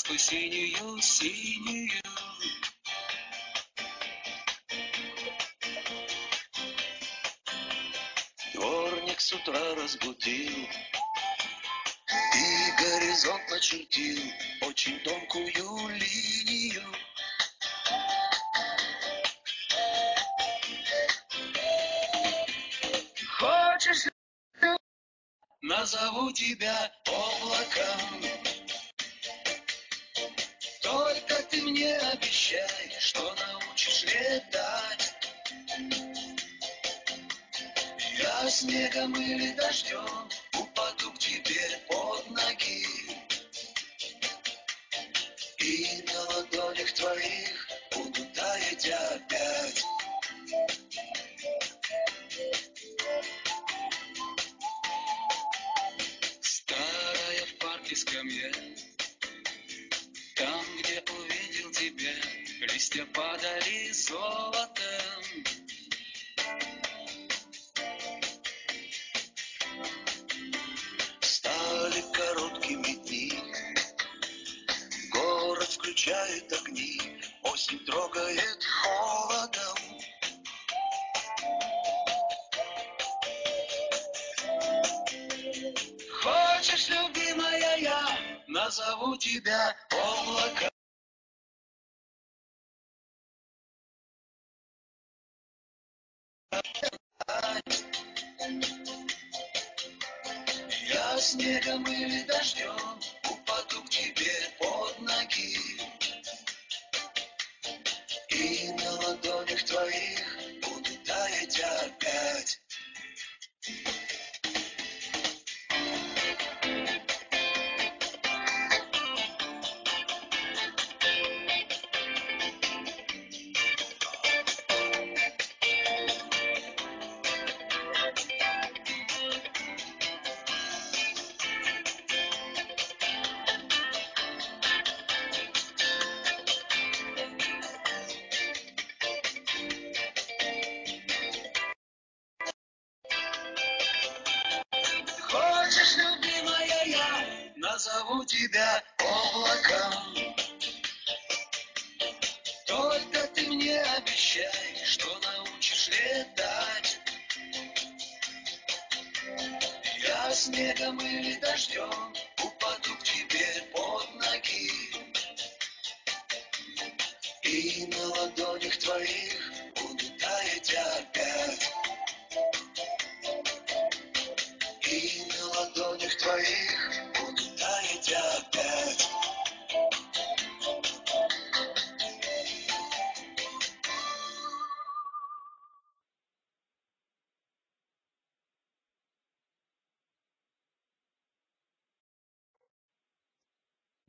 Сказку синюю, синюю. Дворник с утра разбудил И горизонт начертил Очень тонкую линию Хочешь Назову тебя облаком мне обещай Что научишь летать Я снегом или дождем упаду к тебе под ноги. И на ладонях твоих буду таять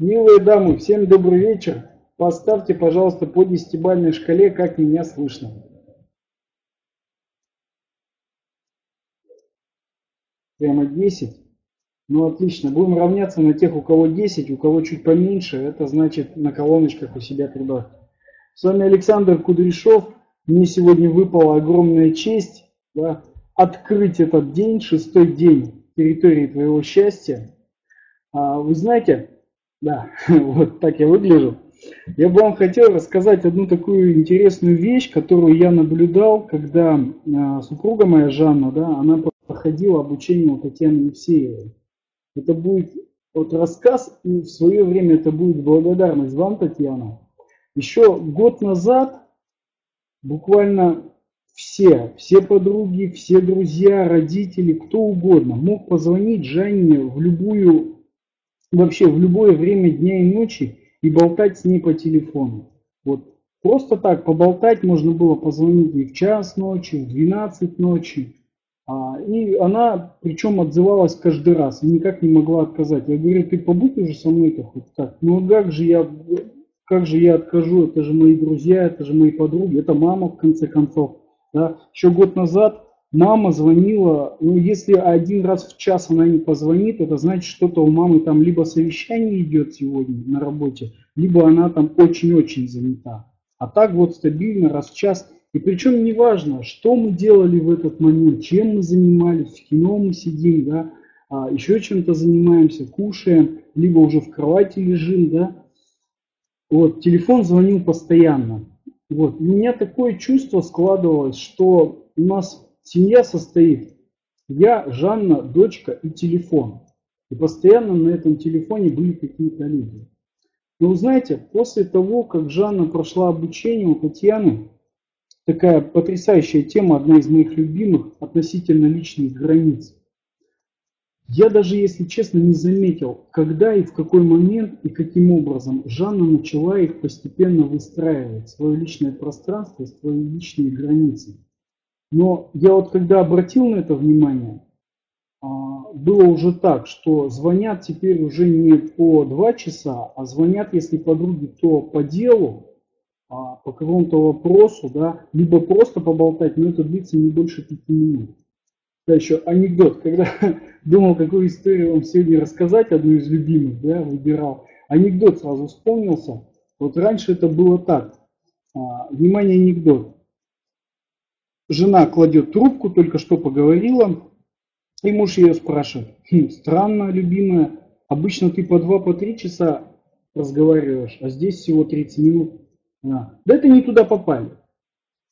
Милые дамы, всем добрый вечер. Поставьте, пожалуйста, по десятибалльной шкале, как меня слышно. Прямо 10. Ну, отлично. Будем равняться на тех, у кого 10, у кого чуть поменьше. Это значит на колоночках у себя прибавьте. С вами Александр Кудряшов. Мне сегодня выпала огромная честь да, открыть этот день, шестой день территории твоего счастья. А, вы знаете, да, вот так я выгляжу. Я бы вам хотел рассказать одну такую интересную вещь, которую я наблюдал, когда а, супруга моя Жанна, да, она проходила обучение у Татьяны Евсеевой. Это будет вот рассказ, и в свое время это будет благодарность вам, Татьяна. Еще год назад буквально все, все подруги, все друзья, родители, кто угодно мог позвонить Жанне в любую, вообще в любое время дня и ночи и болтать с ней по телефону. Вот просто так поболтать можно было позвонить и в час ночи, в 12 ночи. А, и она, причем отзывалась каждый раз, и никак не могла отказать. Я говорю, ты побудь уже со мной-то хоть так. Ну как же я, как же я откажу, это же мои друзья, это же мои подруги, это мама в конце концов. Да? Еще год назад мама звонила, ну если один раз в час она не позвонит, это значит что-то у мамы там либо совещание идет сегодня на работе, либо она там очень-очень занята. А так вот стабильно раз в час. И причем не важно, что мы делали в этот момент, чем мы занимались, в кино мы сидим, да, а еще чем-то занимаемся, кушаем, либо уже в кровати лежим, да. Вот, телефон звонил постоянно. Вот, и у меня такое чувство складывалось, что у нас семья состоит я, Жанна, дочка и телефон. И постоянно на этом телефоне были какие-то люди. Но вы знаете, после того, как Жанна прошла обучение у Татьяны, такая потрясающая тема, одна из моих любимых, относительно личных границ. Я даже, если честно, не заметил, когда и в какой момент и каким образом Жанна начала их постепенно выстраивать, свое личное пространство, свои личные границы. Но я вот когда обратил на это внимание, а, было уже так, что звонят теперь уже не по два часа, а звонят, если подруги, то по делу, а, по какому-то вопросу, да, либо просто поболтать, но это длится не больше пяти минут. Да, еще анекдот, когда думал, какую историю вам сегодня рассказать, одну из любимых, да, выбирал. Анекдот сразу вспомнился. Вот раньше это было так. А, внимание, анекдот. Жена кладет трубку, только что поговорила, и муж ее спрашивает, хм, странно, любимая, обычно ты по два, по три часа разговариваешь, а здесь всего 30 минут. А, да это не туда попали.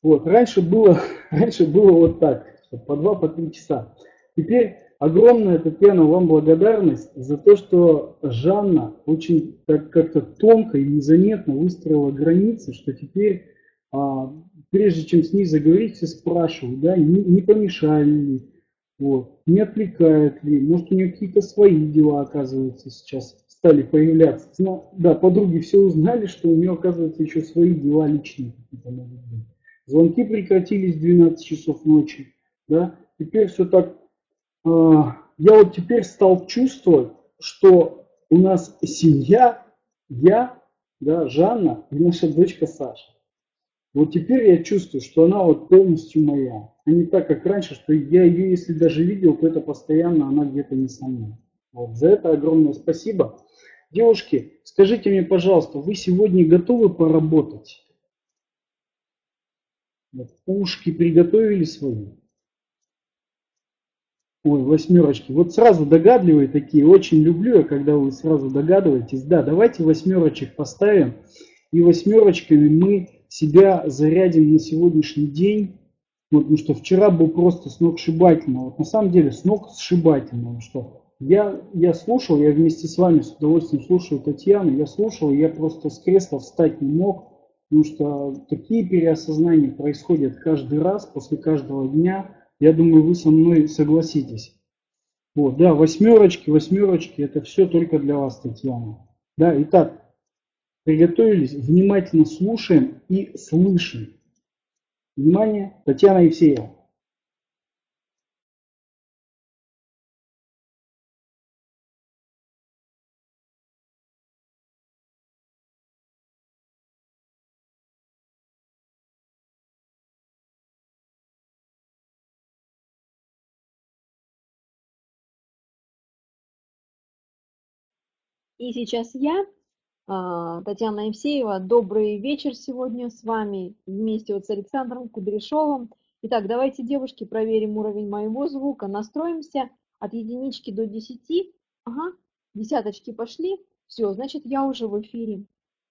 Вот, раньше было, раньше было вот так, по два, по три часа. Теперь огромная, Татьяна, вам благодарность за то, что Жанна очень так как-то тонко и незаметно выстроила границы, что теперь а, прежде чем с ней заговорить, все спрашивают, да, не, не помешали ли, вот, не отвлекают ли, может у нее какие-то свои дела, оказывается, сейчас стали появляться. Но, да, подруги все узнали, что у нее, оказывается, еще свои дела личные какие-то могут быть. Звонки прекратились в 12 часов ночи, да, теперь все так, э, я вот теперь стал чувствовать, что у нас семья, я, да, Жанна и наша дочка Саша. Вот теперь я чувствую, что она вот полностью моя. А не так, как раньше, что я ее, если даже видел, то это постоянно она где-то не со мной. Вот. За это огромное спасибо. Девушки, скажите мне, пожалуйста, вы сегодня готовы поработать? Вот, ушки приготовили свои? Ой, восьмерочки. Вот сразу догадливые такие. Очень люблю я, когда вы сразу догадываетесь. Да, давайте восьмерочек поставим. И восьмерочками мы себя зарядим на сегодняшний день, вот, потому что вчера был просто сногсшибательно, вот на самом деле сногсшибательно, что я, я слушал, я вместе с вами с удовольствием слушаю Татьяну, я слушал, я просто с кресла встать не мог, потому что такие переосознания происходят каждый раз, после каждого дня, я думаю, вы со мной согласитесь. Вот, да, восьмерочки, восьмерочки, это все только для вас, Татьяна. Да, итак, Приготовились, внимательно слушаем и слышим. Внимание, Татьяна Евсеева. И сейчас я Татьяна Евсеева. Добрый вечер сегодня с вами вместе вот с Александром Кудряшовым. Итак, давайте, девушки, проверим уровень моего звука. Настроимся от единички до десяти. Ага, десяточки пошли. Все, значит, я уже в эфире.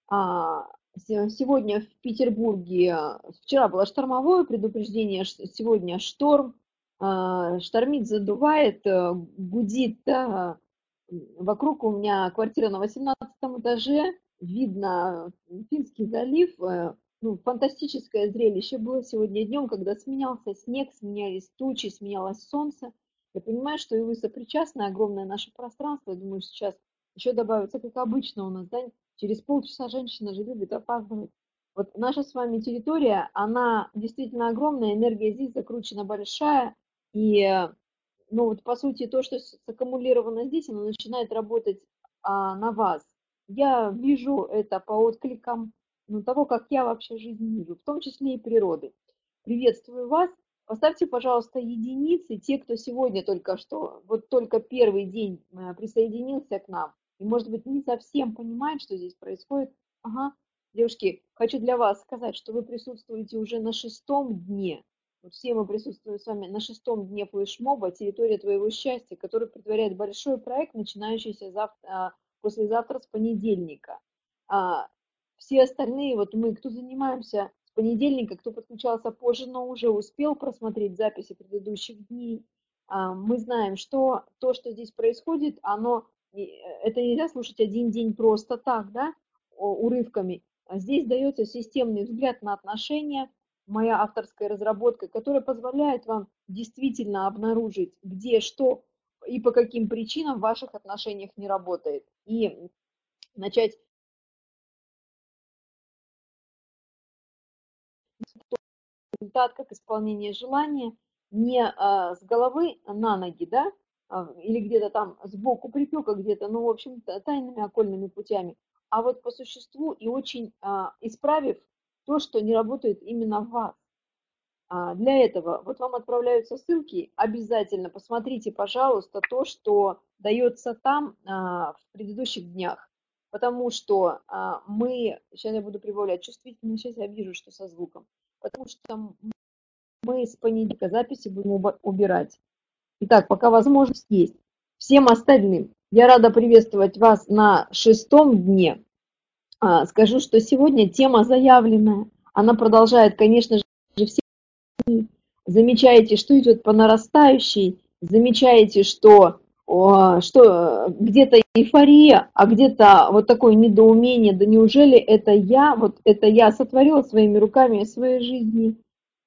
А, сегодня в Петербурге, вчера было штормовое предупреждение, сегодня шторм. А, штормит, задувает, э, гудит Вокруг у меня квартира на 18 этаже, видно Финский залив. Э, ну, фантастическое зрелище было сегодня днем, когда сменялся снег, сменялись тучи, сменялось солнце. Я понимаю, что и вы сопричастны, огромное наше пространство. Я думаю, сейчас еще добавится, как обычно у нас, да, через полчаса женщина же любит опаздывать. Вот наша с вами территория, она действительно огромная, энергия здесь закручена большая, и ну вот по сути то, что саккумулировано здесь, оно начинает работать а, на вас. Я вижу это по откликам ну, того, как я вообще жизнь вижу, в том числе и природы. Приветствую вас. Поставьте, пожалуйста, единицы, те, кто сегодня только что, вот только первый день э, присоединился к нам, и, может быть, не совсем понимает, что здесь происходит. Ага, девушки, хочу для вас сказать, что вы присутствуете уже на шестом дне вот все мы присутствуем с вами на шестом дне флешмоба «Территория твоего счастья», который предваряет большой проект, начинающийся завтра, послезавтра с понедельника. А, все остальные, вот мы, кто занимаемся с понедельника, кто подключался позже, но уже успел просмотреть записи предыдущих дней, а, мы знаем, что то, что здесь происходит, оно, это нельзя слушать один день просто так, да, урывками. А здесь дается системный взгляд на отношения, моя авторская разработка, которая позволяет вам действительно обнаружить, где что и по каким причинам в ваших отношениях не работает. И начать результат как исполнение желания не а, с головы на ноги, да, а, или где-то там сбоку припека где-то, ну, в общем, тайными окольными путями, а вот по существу и очень а, исправив то, что не работает именно в вас. А, для этого вот вам отправляются ссылки, обязательно посмотрите, пожалуйста, то, что дается там а, в предыдущих днях, потому что а, мы, сейчас я буду прибавлять чувствительность, сейчас я вижу, что со звуком, потому что мы с понедельника записи будем убирать. Итак, пока возможность есть. Всем остальным я рада приветствовать вас на шестом дне. А, скажу, что сегодня тема заявленная. Она продолжает, конечно же, все замечаете, что идет по нарастающей, замечаете, что, что где-то эйфория, а где-то вот такое недоумение, да неужели это я, вот это я сотворила своими руками своей жизни.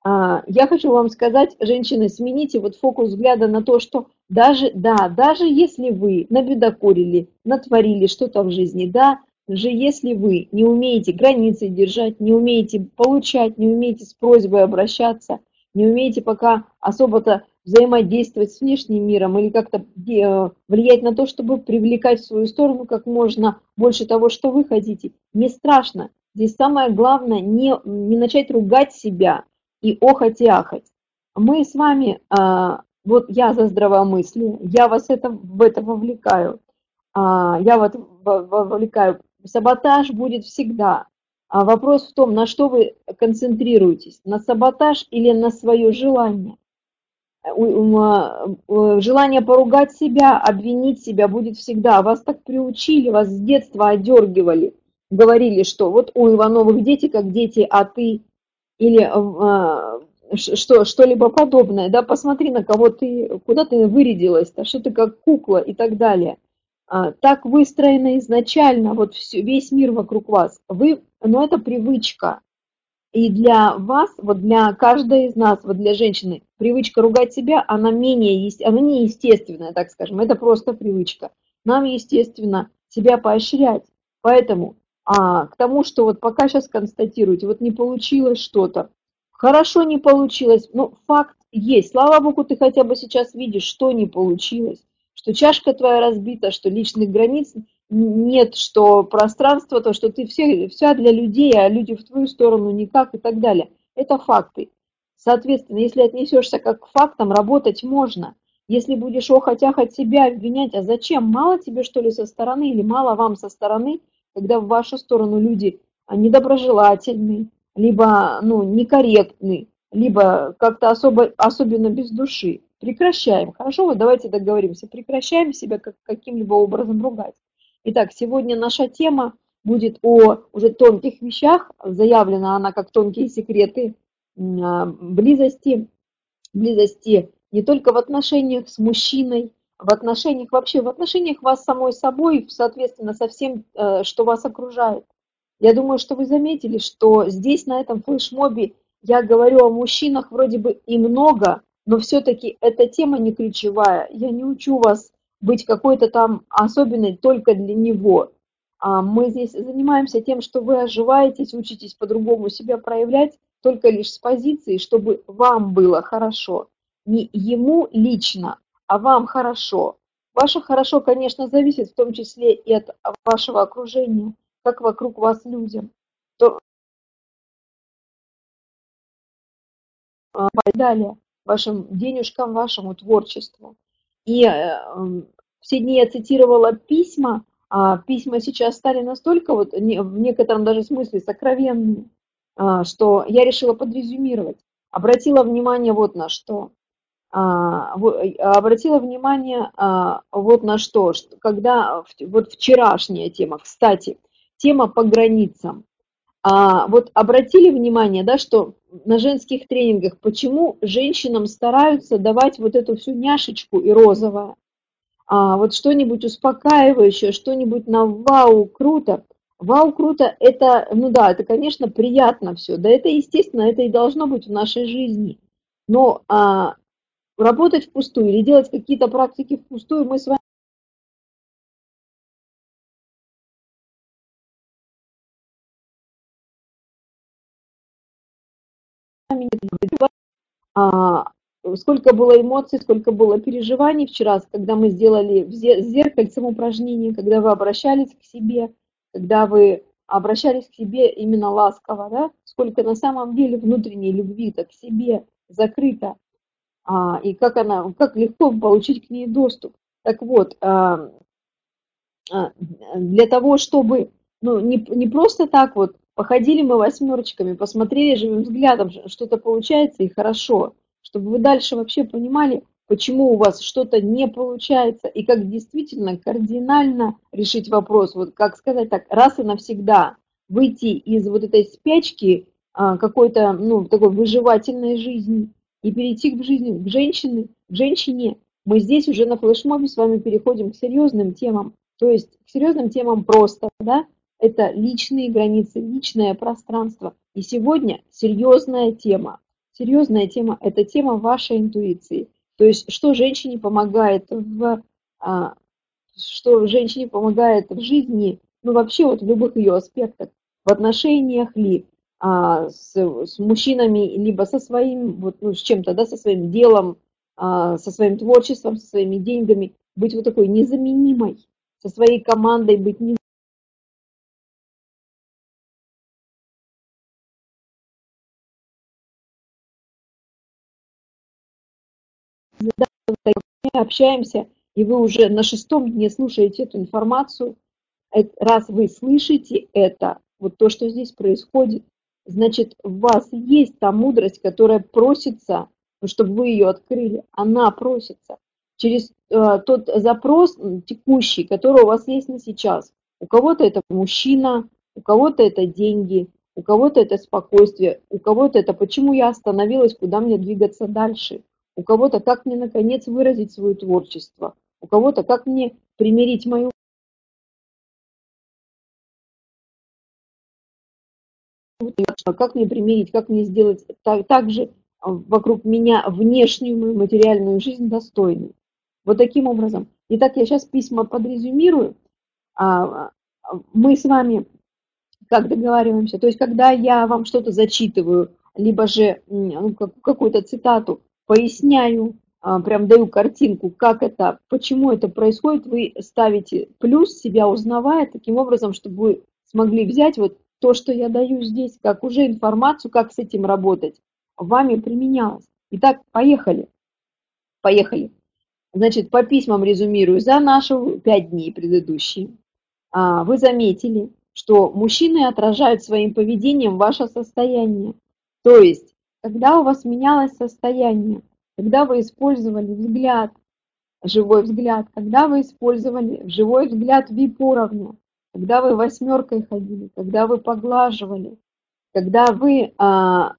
А, я хочу вам сказать, женщины, смените вот фокус взгляда на то, что даже, да, даже если вы набедокурили, натворили что-то в жизни, да, же если вы не умеете границы держать, не умеете получать, не умеете с просьбой обращаться, не умеете пока особо-то взаимодействовать с внешним миром или как-то э, влиять на то, чтобы привлекать в свою сторону как можно больше того, что вы хотите, не страшно. Здесь самое главное не, не начать ругать себя, и охать и ахать. Мы с вами, а, вот я за здравомыслие, я вас это, в это вовлекаю, а, я вот вовлекаю. Саботаж будет всегда. А вопрос в том, на что вы концентрируетесь, на саботаж или на свое желание. Желание поругать себя, обвинить себя будет всегда. Вас так приучили, вас с детства одергивали, говорили, что вот у Ивановых дети как дети, а ты или а, что, что-либо подобное, да, посмотри, на кого ты, куда ты вырядилась-то, что ты как кукла и так далее. А, так выстроено изначально, вот все, весь мир вокруг вас. Вы, но это привычка. И для вас, вот для каждой из нас, вот для женщины, привычка ругать себя, она менее, она не естественная, так скажем, это просто привычка. Нам, естественно, себя поощрять. Поэтому а, к тому, что вот пока сейчас констатируете, вот не получилось что-то, хорошо не получилось, но факт есть. Слава Богу, ты хотя бы сейчас видишь, что не получилось, что чашка твоя разбита, что личных границ нет, что пространство, то, что ты все, вся для людей, а люди в твою сторону никак и так далее. Это факты. Соответственно, если отнесешься как к фактам, работать можно. Если будешь охоть-ахать себя, обвинять, а зачем? Мало тебе, что ли, со стороны или мало вам со стороны – когда в вашу сторону люди недоброжелательны, либо ну, некорректны, либо как-то особо, особенно без души. Прекращаем. Хорошо, вот давайте договоримся. Прекращаем себя как, каким-либо образом ругать. Итак, сегодня наша тема будет о уже тонких вещах. Заявлена она как тонкие секреты а, близости, близости не только в отношениях с мужчиной, в отношениях вообще, в отношениях вас самой собой, соответственно, со всем, э, что вас окружает. Я думаю, что вы заметили, что здесь, на этом флешмобе, я говорю о мужчинах вроде бы и много, но все-таки эта тема не ключевая. Я не учу вас быть какой-то там особенной только для него. А мы здесь занимаемся тем, что вы оживаетесь, учитесь по-другому себя проявлять, только лишь с позиции, чтобы вам было хорошо. Не ему лично, а вам хорошо. Ваше хорошо, конечно, зависит в том числе и от вашего окружения, как вокруг вас людям. То... А, далее, вашим денежкам, вашему творчеству. И э, все дни я цитировала письма, а письма сейчас стали настолько вот в некотором даже смысле сокровенными, а, что я решила подрезюмировать. Обратила внимание вот на что. А, обратила внимание а, вот на что, когда вот вчерашняя тема, кстати, тема по границам. А вот обратили внимание, да, что на женских тренингах, почему женщинам стараются давать вот эту всю няшечку и розовое, а вот что-нибудь успокаивающее, что-нибудь на вау, круто. Вау, круто, это, ну да, это, конечно, приятно все, да, это естественно, это и должно быть в нашей жизни. Но а, работать впустую или делать какие-то практики впустую мы с вами а, сколько было эмоций, сколько было переживаний вчера, когда мы сделали зеркальцем упражнение, когда вы обращались к себе, когда вы обращались к себе именно ласково, да, сколько на самом деле внутренней любви-то к себе закрыто, а, и как она, как легко получить к ней доступ. Так вот, а, а, для того, чтобы, ну, не, не просто так вот, походили мы восьмерочками, посмотрели живым взглядом, что-то получается и хорошо, чтобы вы дальше вообще понимали, почему у вас что-то не получается, и как действительно кардинально решить вопрос, вот как сказать так, раз и навсегда, выйти из вот этой спячки а, какой-то, ну, такой выживательной жизни и перейти к жизни, к женщине, к женщине. Мы здесь уже на флешмобе с вами переходим к серьезным темам, то есть к серьезным темам просто, да, это личные границы, личное пространство. И сегодня серьезная тема. Серьезная тема – это тема вашей интуиции. То есть, что женщине помогает в, а, что женщине помогает в жизни, ну вообще вот в любых ее аспектах, в отношениях ли, а, с, с мужчинами, либо со своим, вот, ну, с чем-то, да, со своим делом, а, со своим творчеством, со своими деньгами, быть вот такой незаменимой, со своей командой быть незаменимой общаемся, и вы уже на шестом дне слушаете эту информацию, раз вы слышите это, вот то, что здесь происходит, значит, у вас есть та мудрость, которая просится, чтобы вы ее открыли, она просится. Через э, тот запрос текущий, который у вас есть на сейчас. У кого-то это мужчина, у кого-то это деньги, у кого-то это спокойствие, у кого-то это почему я остановилась, куда мне двигаться дальше у кого-то как мне наконец выразить свое творчество, у кого-то как мне примирить мою как мне примирить, как мне сделать так, так же а, вокруг меня внешнюю мою материальную жизнь достойной. Вот таким образом. Итак, я сейчас письма подрезюмирую. А, а, мы с вами как договариваемся, то есть когда я вам что-то зачитываю, либо же ну, какую-то цитату, поясняю, а, прям даю картинку, как это, почему это происходит, вы ставите плюс, себя узнавая, таким образом, чтобы вы смогли взять вот то, что я даю здесь, как уже информацию, как с этим работать, вами применялось. Итак, поехали. Поехали. Значит, по письмам резюмирую за наши пять дней предыдущие. А, вы заметили, что мужчины отражают своим поведением ваше состояние. То есть когда у вас менялось состояние, когда вы использовали взгляд, живой взгляд, когда вы использовали живой взгляд VIP-уровня, когда вы восьмеркой ходили, когда вы поглаживали, когда вы а,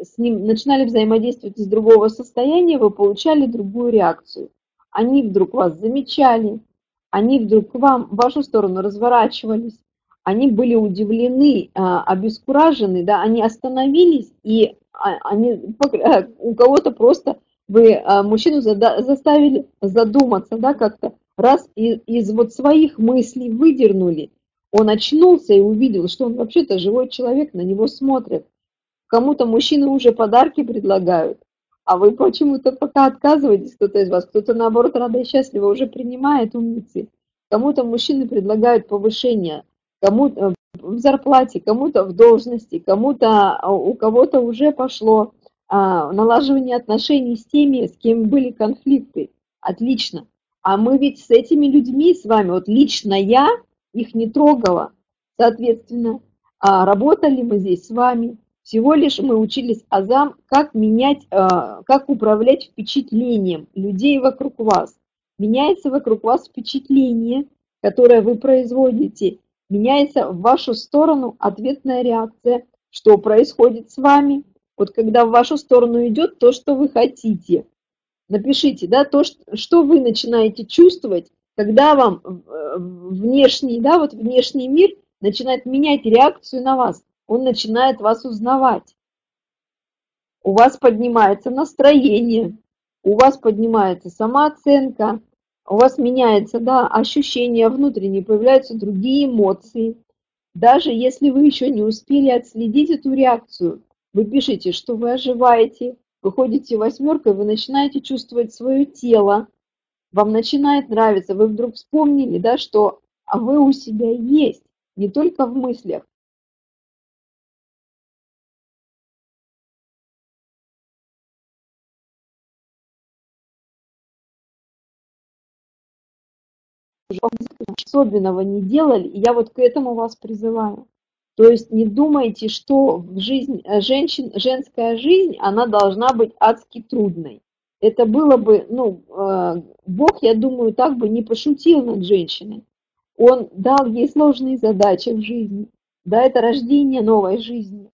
с ним начинали взаимодействовать из другого состояния, вы получали другую реакцию. Они вдруг вас замечали, они вдруг к вам, в вашу сторону разворачивались, они были удивлены, а, обескуражены, да, они остановились и они, э, у кого-то просто вы а, мужчину заставили задуматься, да, как-то раз из, из вот своих мыслей выдернули, он очнулся и увидел, что он вообще-то живой человек, на него смотрят. Кому-то мужчины уже подарки предлагают, а вы почему-то пока отказываетесь, кто-то из вас, кто-то наоборот рада и счастлива уже принимает умницы. Кому-то мужчины предлагают повышение, кому-то э, в зарплате, кому-то в должности, кому-то, а, у кого-то уже пошло а, налаживание отношений с теми, с кем были конфликты. Отлично. А мы ведь с этими людьми с вами, вот лично я их не трогала. Соответственно, а, работали мы здесь с вами, всего лишь мы учились азам, как менять, а, как управлять впечатлением людей вокруг вас. Меняется вокруг вас впечатление, которое вы производите, меняется в вашу сторону ответная реакция. Что происходит с вами? Вот когда в вашу сторону идет то, что вы хотите. Напишите, да, то, что вы начинаете чувствовать, когда вам э, внешний, да, вот внешний мир начинает менять реакцию на вас. Он начинает вас узнавать. У вас поднимается настроение, у вас поднимается самооценка, у вас меняется да, ощущение внутреннее, появляются другие эмоции. Даже если вы еще не успели отследить эту реакцию, вы пишете, что вы оживаете, выходите восьмеркой, вы начинаете чувствовать свое тело, вам начинает нравиться, вы вдруг вспомнили, да, что а вы у себя есть, не только в мыслях, особенного не делали, и я вот к этому вас призываю. То есть не думайте, что в жизнь э, женщин, женская жизнь, она должна быть адски трудной. Это было бы, ну, э, Бог, я думаю, так бы не пошутил над женщиной. Он дал ей сложные задачи в жизни. Да, это рождение новой жизни.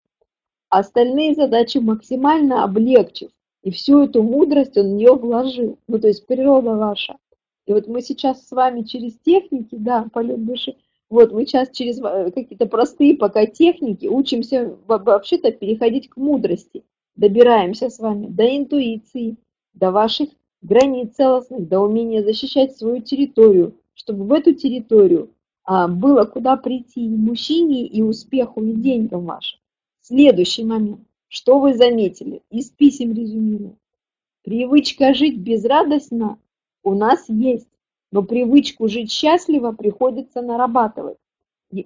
Остальные задачи максимально облегчив. И всю эту мудрость он в нее вложил. Ну, то есть природа ваша. И вот мы сейчас с вами через техники, да, полет души, вот мы сейчас через э, какие-то простые пока техники учимся вообще-то переходить к мудрости. Добираемся с вами до интуиции, до ваших границ целостных, до умения защищать свою территорию, чтобы в эту территорию а, было куда прийти и мужчине, и успеху, и деньгам вашим. Следующий момент. Что вы заметили? Из писем резюмирую. Привычка жить безрадостно у нас есть, но привычку жить счастливо приходится нарабатывать.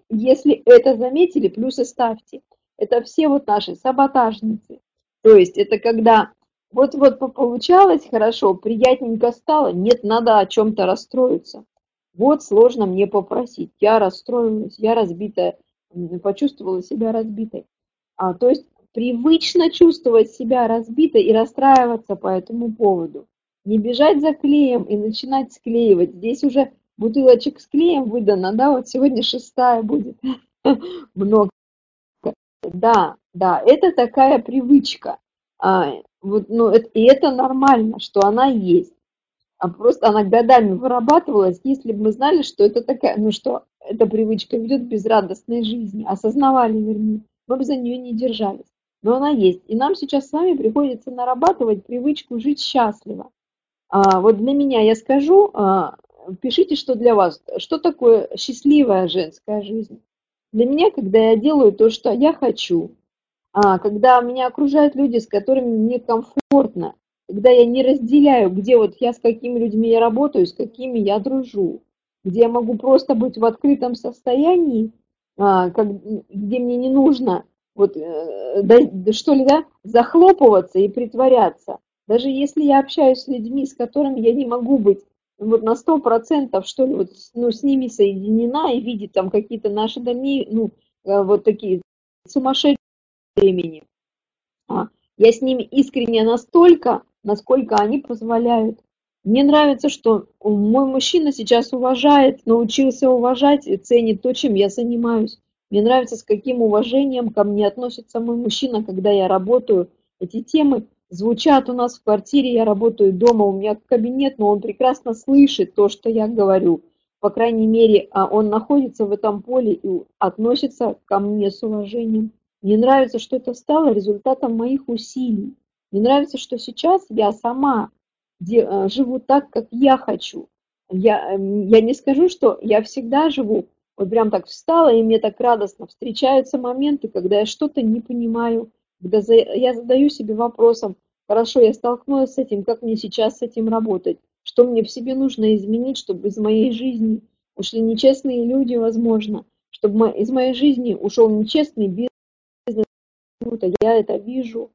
Если это заметили, плюсы ставьте. Это все вот наши саботажницы. То есть это когда вот-вот получалось хорошо, приятненько стало, нет, надо о чем-то расстроиться. Вот сложно мне попросить, я расстроилась, я разбитая, почувствовала себя разбитой. А, то есть привычно чувствовать себя разбитой и расстраиваться по этому поводу. Не бежать за клеем и начинать склеивать. Здесь уже бутылочек с клеем выдано, да, вот сегодня шестая будет. Много. Да, да, это такая привычка. А, вот, ну, это, и это нормально, что она есть. А просто она годами вырабатывалась, если бы мы знали, что это такая, ну что, эта привычка ведет безрадостной жизни, осознавали, вернее, мы бы за нее не держались. Но она есть. И нам сейчас с вами приходится нарабатывать привычку жить счастливо. А, вот для меня я скажу, а, пишите, что для вас, что такое счастливая женская жизнь. Для меня, когда я делаю то, что я хочу, а, когда меня окружают люди, с которыми мне комфортно, когда я не разделяю, где вот я с какими людьми я работаю, с какими я дружу, где я могу просто быть в открытом состоянии, где мне не нужно вот, э, что ли, да, захлопываться и притворяться, даже если я общаюсь с людьми, с которыми я не могу быть вот на сто процентов, что ли, вот, ну, с ними соединена и видеть там какие-то наши дальние, ну, э, вот такие сумасшедшие времени. А, я с ними искренне настолько, насколько они позволяют. Мне нравится, что мой мужчина сейчас уважает, научился уважать и ценит то, чем я занимаюсь. Мне нравится, с каким уважением ко мне относится мой мужчина, когда я работаю. Эти темы звучат у нас в квартире, я работаю дома, у меня кабинет, но он прекрасно слышит то, что я говорю. По крайней мере, а, он находится в этом поле и относится ко мне с уважением. Мне нравится, что это стало результатом моих усилий. Мне нравится, что сейчас я сама а, живу так, как я хочу. Я, эм, я не скажу, что я всегда живу, вот прям так встала, и мне так радостно. Встречаются моменты, когда я что-то не понимаю, когда я задаю себе вопросом, хорошо, я столкнулась с этим, как мне сейчас с этим работать? Что мне в себе нужно изменить, чтобы из моей жизни ушли нечестные люди, возможно, чтобы из моей жизни ушел нечестный бизнес, я это вижу,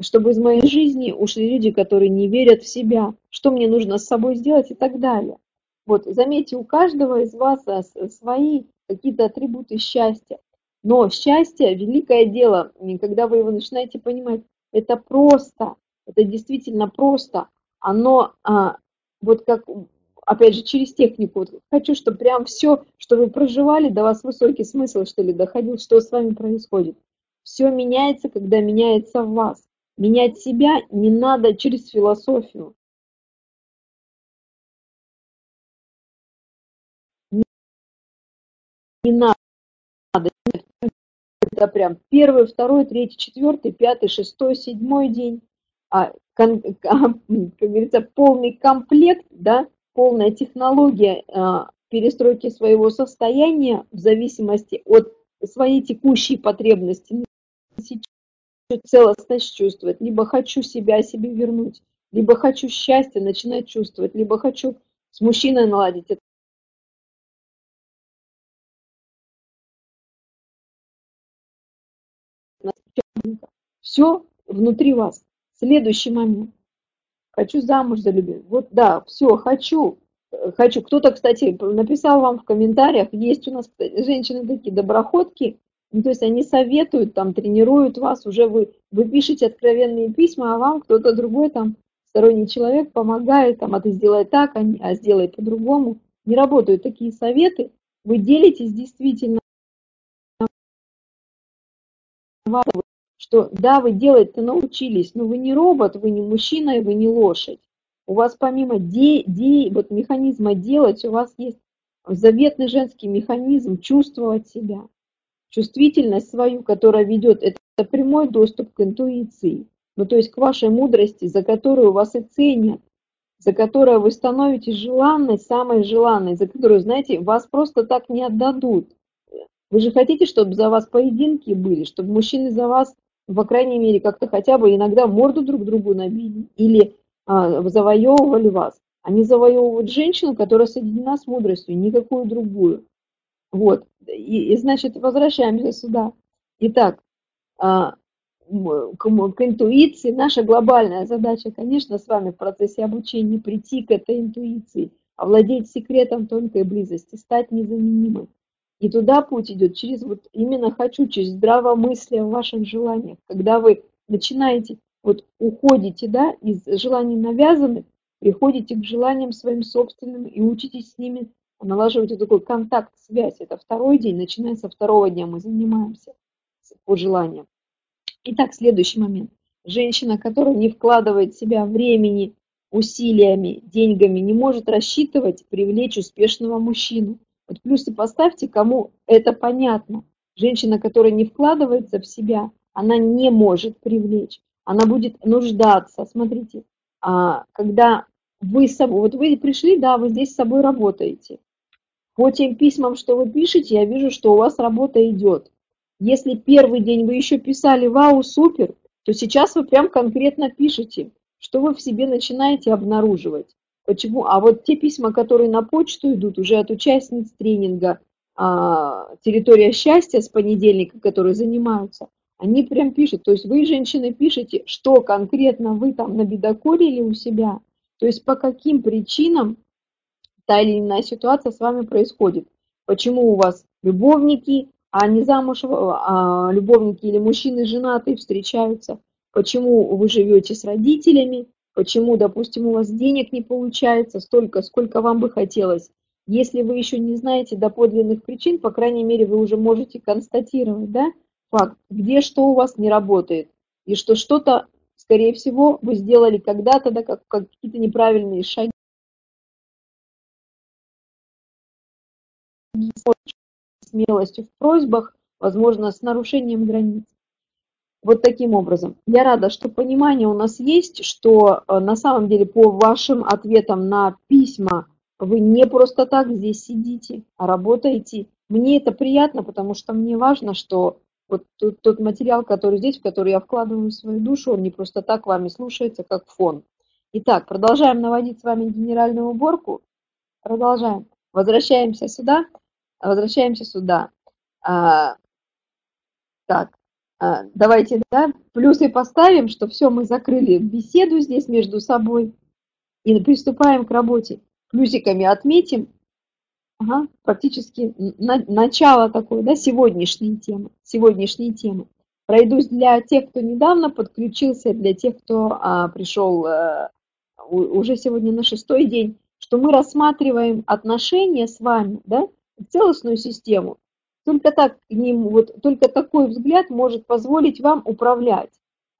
чтобы из моей жизни ушли люди, которые не верят в себя, что мне нужно с собой сделать и так далее. Вот, заметьте, у каждого из вас свои какие-то атрибуты счастья. Но счастье – великое дело, и когда вы его начинаете понимать, это просто, это действительно просто. Оно, а, вот как опять же, через технику. Вот хочу, чтобы прям все, что вы проживали, до вас высокий смысл, что ли, доходил, что с вами происходит. Все меняется, когда меняется в вас. Менять себя не надо через философию. Не надо. Это прям первый, второй, третий, четвертый, пятый, шестой, седьмой день. А, как говорится, полный комплект, да, полная технология а, перестройки своего состояния в зависимости от своей текущей потребности целостность чувствовать, либо хочу себя себе вернуть, либо хочу счастье начинать чувствовать, либо хочу с мужчиной наладить Все внутри вас. Следующий момент. Хочу замуж за любовь. Вот да, все, хочу. Хочу. Кто-то, кстати, написал вам в комментариях, есть у нас женщины такие доброходки, ну, то есть они советуют, там, тренируют вас, уже вы, вы пишете откровенные письма, а вам кто-то другой, там, сторонний человек помогает, там, а ты сделай так, а, а сделай по-другому. Не работают такие советы. Вы делитесь действительно что да, вы делать-то научились, но вы не робот, вы не мужчина и вы не лошадь. У вас помимо де, де, вот механизма делать, у вас есть заветный женский механизм чувствовать себя. Чувствительность свою, которая ведет, это прямой доступ к интуиции. Ну, то есть к вашей мудрости, за которую вас и ценят, за которую вы становитесь желанной, самой желанной, за которую, знаете, вас просто так не отдадут. Вы же хотите, чтобы за вас поединки были, чтобы мужчины за вас по крайней мере, как-то хотя бы иногда морду друг другу набили или а, завоевывали вас. Они завоевывают женщину, которая соединена с мудростью, никакую другую. Вот. И, и значит, возвращаемся сюда. Итак, а, к, к интуиции наша глобальная задача, конечно, с вами в процессе обучения прийти к этой интуиции, овладеть секретом тонкой близости, стать незаменимым. И туда путь идет через вот именно хочу, через здравомыслие в ваших желаниях. Когда вы начинаете, вот уходите, да, из желаний навязанных, приходите к желаниям своим собственным и учитесь с ними налаживать вот такой контакт, связь. Это второй день, начиная со второго дня мы занимаемся по желаниям. Итак, следующий момент. Женщина, которая не вкладывает в себя времени, усилиями, деньгами, не может рассчитывать привлечь успешного мужчину. Вот плюсы поставьте, кому это понятно. Женщина, которая не вкладывается в себя, она не может привлечь. Она будет нуждаться. Смотрите, а, когда вы с собой, вот вы пришли, да, вы здесь с собой работаете. По тем письмам, что вы пишете, я вижу, что у вас работа идет. Если первый день вы еще писали «Вау, супер», то сейчас вы прям конкретно пишете, что вы в себе начинаете обнаруживать. Почему? А вот те письма, которые на почту идут уже от участниц тренинга а, «Территория счастья» с понедельника, которые занимаются, они прям пишут, то есть вы, женщины, пишете, что конкретно вы там набедокурили у себя, то есть по каким причинам та или иная ситуация с вами происходит. Почему у вас любовники, а не замуж, а любовники или мужчины женатые встречаются, почему вы живете с родителями, почему, допустим, у вас денег не получается столько, сколько вам бы хотелось. Если вы еще не знаете доподлинных причин, по крайней мере, вы уже можете констатировать, да, факт, где что у вас не работает, и что что-то, скорее всего, вы сделали когда-то, да, как, как какие-то неправильные шаги. смелостью в просьбах, возможно, с нарушением границ. Вот таким образом. Я рада, что понимание у нас есть, что э, на самом деле по вашим ответам на письма вы не просто так здесь сидите, а работаете. Мне это приятно, потому что мне важно, что вот тот, тот материал, который здесь, в который я вкладываю свою душу, он не просто так вами слушается, как фон. Итак, продолжаем наводить с вами генеральную уборку. Продолжаем. Возвращаемся сюда. Возвращаемся сюда. А, так, давайте, да, плюсы поставим, что все, мы закрыли беседу здесь между собой и приступаем к работе. Плюсиками отметим ага, практически на, начало такой, да, сегодняшней темы, сегодняшней темы. Пройдусь для тех, кто недавно подключился, для тех, кто а, пришел а, уже сегодня на шестой день, что мы рассматриваем отношения с вами, да, целостную систему. Только так ним, вот только такой взгляд может позволить вам управлять.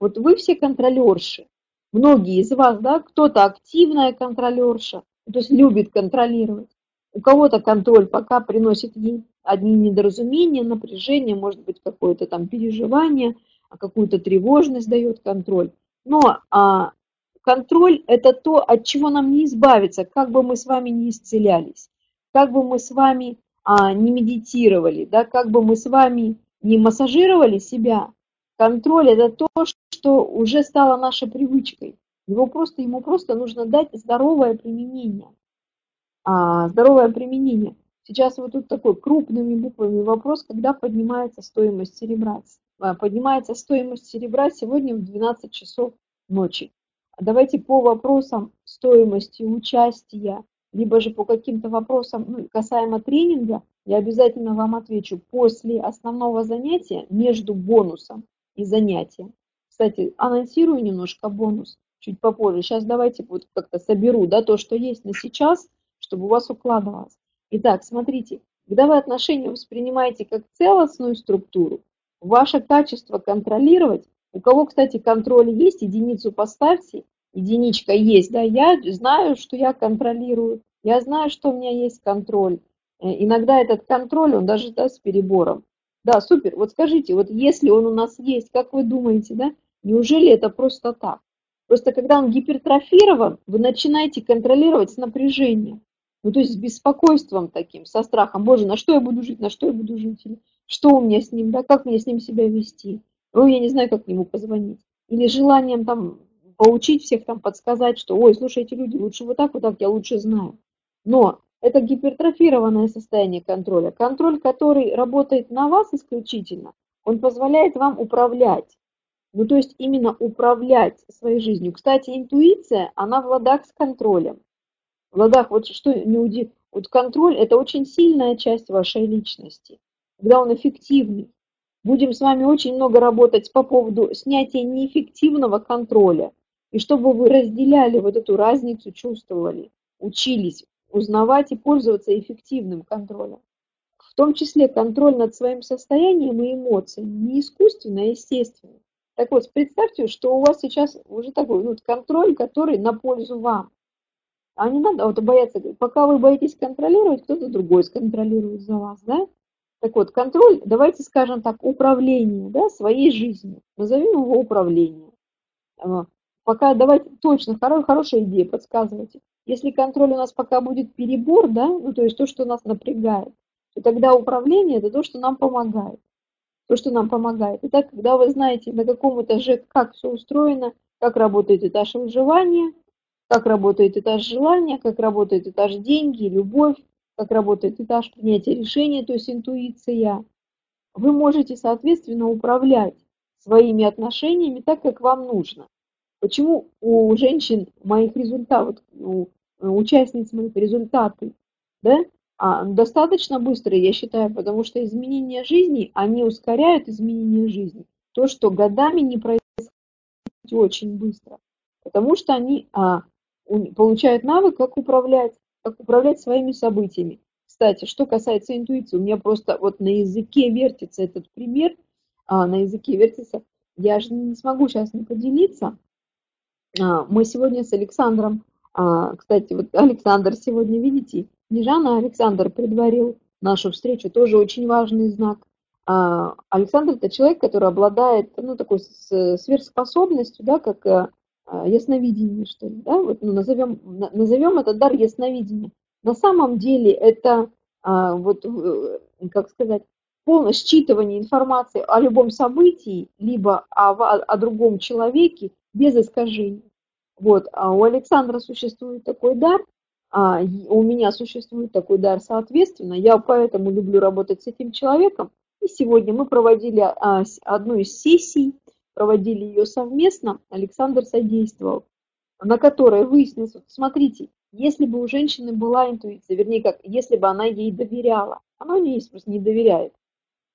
Вот вы все контролерши. Многие из вас, да, кто-то активная контролерша, то есть любит контролировать. У кого-то контроль пока приносит ей одни недоразумения, напряжение, может быть, какое-то там переживание, а какую-то тревожность дает контроль. Но а, контроль – это то, от чего нам не избавиться, как бы мы с вами не исцелялись, как бы мы с вами а, не медитировали, да, как бы мы с вами не массажировали себя. Контроль – это то, что уже стало нашей привычкой. Его просто, ему просто нужно дать здоровое применение. А, здоровое применение. Сейчас вот тут такой крупными буквами вопрос, когда поднимается стоимость серебра. А, поднимается стоимость серебра сегодня в 12 часов ночи. Давайте по вопросам стоимости участия, либо же по каким-то вопросам ну, касаемо тренинга, я обязательно вам отвечу после основного занятия между бонусом и занятием. Кстати, анонсирую немножко бонус чуть попозже. Сейчас давайте вот как-то соберу да, то, что есть на сейчас, чтобы у вас укладывалось. Итак, смотрите, когда вы отношения воспринимаете как целостную структуру, ваше качество контролировать, у кого, кстати, контроль есть, единицу поставьте, единичка есть, да, я знаю, что я контролирую, я знаю, что у меня есть контроль. Э, иногда этот контроль, он даже да, с перебором. Да, супер. Вот скажите, вот если он у нас есть, как вы думаете, да, неужели это просто так? Просто когда он гипертрофирован, вы начинаете контролировать с напряжением. Ну, то есть с беспокойством таким, со страхом. Боже, на что я буду жить, на что я буду жить? Или что у меня с ним, да, как мне с ним себя вести? Ой, я не знаю, как к нему позвонить. Или желанием там поучить всех, там подсказать, что, ой, слушай, эти люди лучше вот так, вот так, я лучше знаю. Но это гипертрофированное состояние контроля. Контроль, который работает на вас исключительно, он позволяет вам управлять. Ну, то есть именно управлять своей жизнью. Кстати, интуиция, она в ладах с контролем. В ладах, вот что не уди... Вот контроль – это очень сильная часть вашей личности, когда он эффективный. Будем с вами очень много работать по поводу снятия неэффективного контроля. И чтобы вы разделяли вот эту разницу, чувствовали, учились узнавать и пользоваться эффективным контролем. В том числе контроль над своим состоянием и эмоциями, не искусственно, а естественно. Так вот, представьте, что у вас сейчас уже такой ну, контроль, который на пользу вам. А не надо вот бояться, пока вы боитесь контролировать, кто-то другой сконтролирует за вас, да? Так вот, контроль, давайте скажем так, управление да, своей жизнью. Назовем его управление. А, пока давайте точно, хоро, хорошая идея, подсказывайте. Если контроль у нас пока будет перебор, да, ну то есть то, что нас напрягает, то тогда управление это то, что нам помогает то, что нам помогает. Итак, когда вы знаете, на каком этаже, как все устроено, как работает этаж выживания, как работает этаж желания, как работает этаж деньги, любовь, как работает этаж принятия решения, то есть интуиция, вы можете, соответственно, управлять своими отношениями так, как вам нужно. Почему у женщин моих результатов, у участниц моих результаты, да, а, достаточно быстро, я считаю, потому что изменения жизни, они ускоряют изменения жизни. То, что годами не происходит очень быстро. Потому что они а, получают навык, как управлять, как управлять своими событиями. Кстати, что касается интуиции, у меня просто вот на языке вертится этот пример, а, на языке вертится, я же не смогу сейчас не поделиться. А, мы сегодня с Александром, кстати, вот Александр сегодня, видите, Снежана Александр предварил нашу встречу, тоже очень важный знак. А, Александр – это человек, который обладает ну, такой сверхспособностью, да, как э, а, ясновидение, что ли, да, вот, ну, назовем, назовем это дар ясновидения. На самом деле это, а, вот, э, как сказать, полное считывание информации о любом событии, либо о, о другом человеке без искажений. Вот. А у Александра существует такой дар, а, у меня существует такой дар, соответственно, я поэтому люблю работать с этим человеком. И сегодня мы проводили а, одну из сессий, проводили ее совместно, Александр содействовал, на которой выяснилось, вот смотрите, если бы у женщины была интуиция, вернее, как, если бы она ей доверяла, она ей просто не доверяет,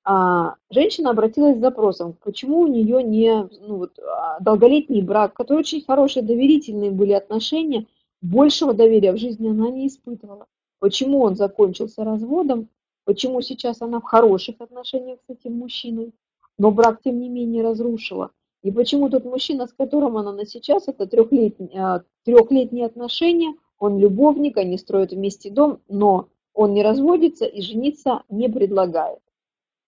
а, женщина обратилась с запросом, почему у нее не ну, вот, а, долголетний брак, который очень хорошие доверительные были отношения, большего доверия в жизни она не испытывала. Почему он закончился разводом, почему сейчас она в хороших отношениях с этим мужчиной, но брак, тем не менее, разрушила. И почему тот мужчина, с которым она на сейчас, это трехлетние, а, трехлетние отношения, он любовник, они строят вместе дом, но он не разводится и жениться не предлагает.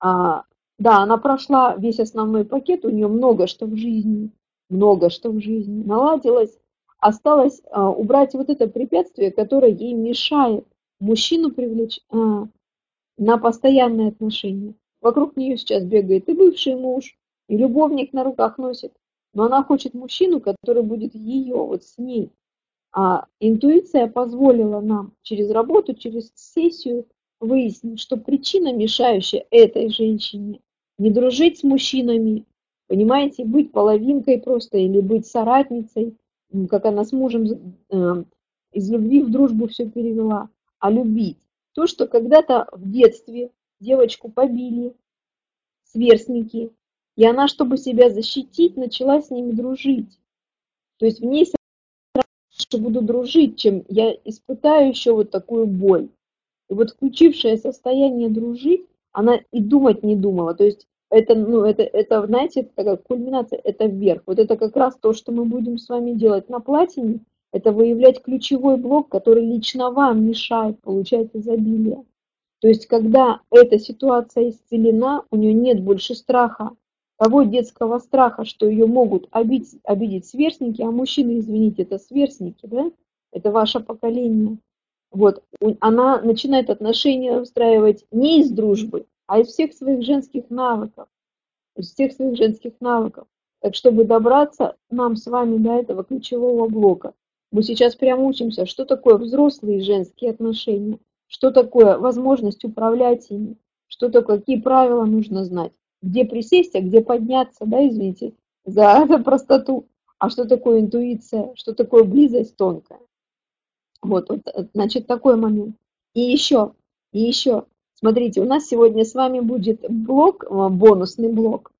А, да, она прошла весь основной пакет, у нее много что в жизни, много что в жизни наладилось. Осталось а, убрать вот это препятствие, которое ей мешает мужчину привлечь а, на постоянные отношения. Вокруг нее сейчас бегает и бывший муж, и любовник на руках носит. Но она хочет мужчину, который будет ее, вот с ней. А интуиция позволила нам через работу, через сессию выяснить, что причина, мешающая этой женщине не дружить с мужчинами, понимаете, быть половинкой просто или быть соратницей, как она с мужем э, из любви в дружбу все перевела, а любить. То, что когда-то в детстве девочку побили сверстники, и она, чтобы себя защитить, начала с ними дружить. То есть в ней что буду дружить, чем я испытаю еще вот такую боль. И вот включившее состояние дружить, она и думать не думала. То есть это, ну, это, это, знаете, это такая кульминация, это вверх. Вот это как раз то, что мы будем с вами делать на платине, это выявлять ключевой блок, который лично вам мешает получать изобилие. То есть, когда эта ситуация исцелена, у нее нет больше страха, того детского страха, что ее могут обидеть, обидеть сверстники, а мужчины, извините, это сверстники, да, это ваше поколение. Вот, она начинает отношения устраивать не из дружбы, а из всех своих женских навыков, из всех своих женских навыков. Так, чтобы добраться нам с вами до этого ключевого блока, мы сейчас прямо учимся, что такое взрослые женские отношения, что такое возможность управлять ими, что такое, какие правила нужно знать, где присесть, а где подняться, да, извините за простоту, а что такое интуиция, что такое близость тонкая. Вот, вот, значит, такой момент. И еще, и еще, смотрите, у нас сегодня с вами будет блок, э, бонусный блок.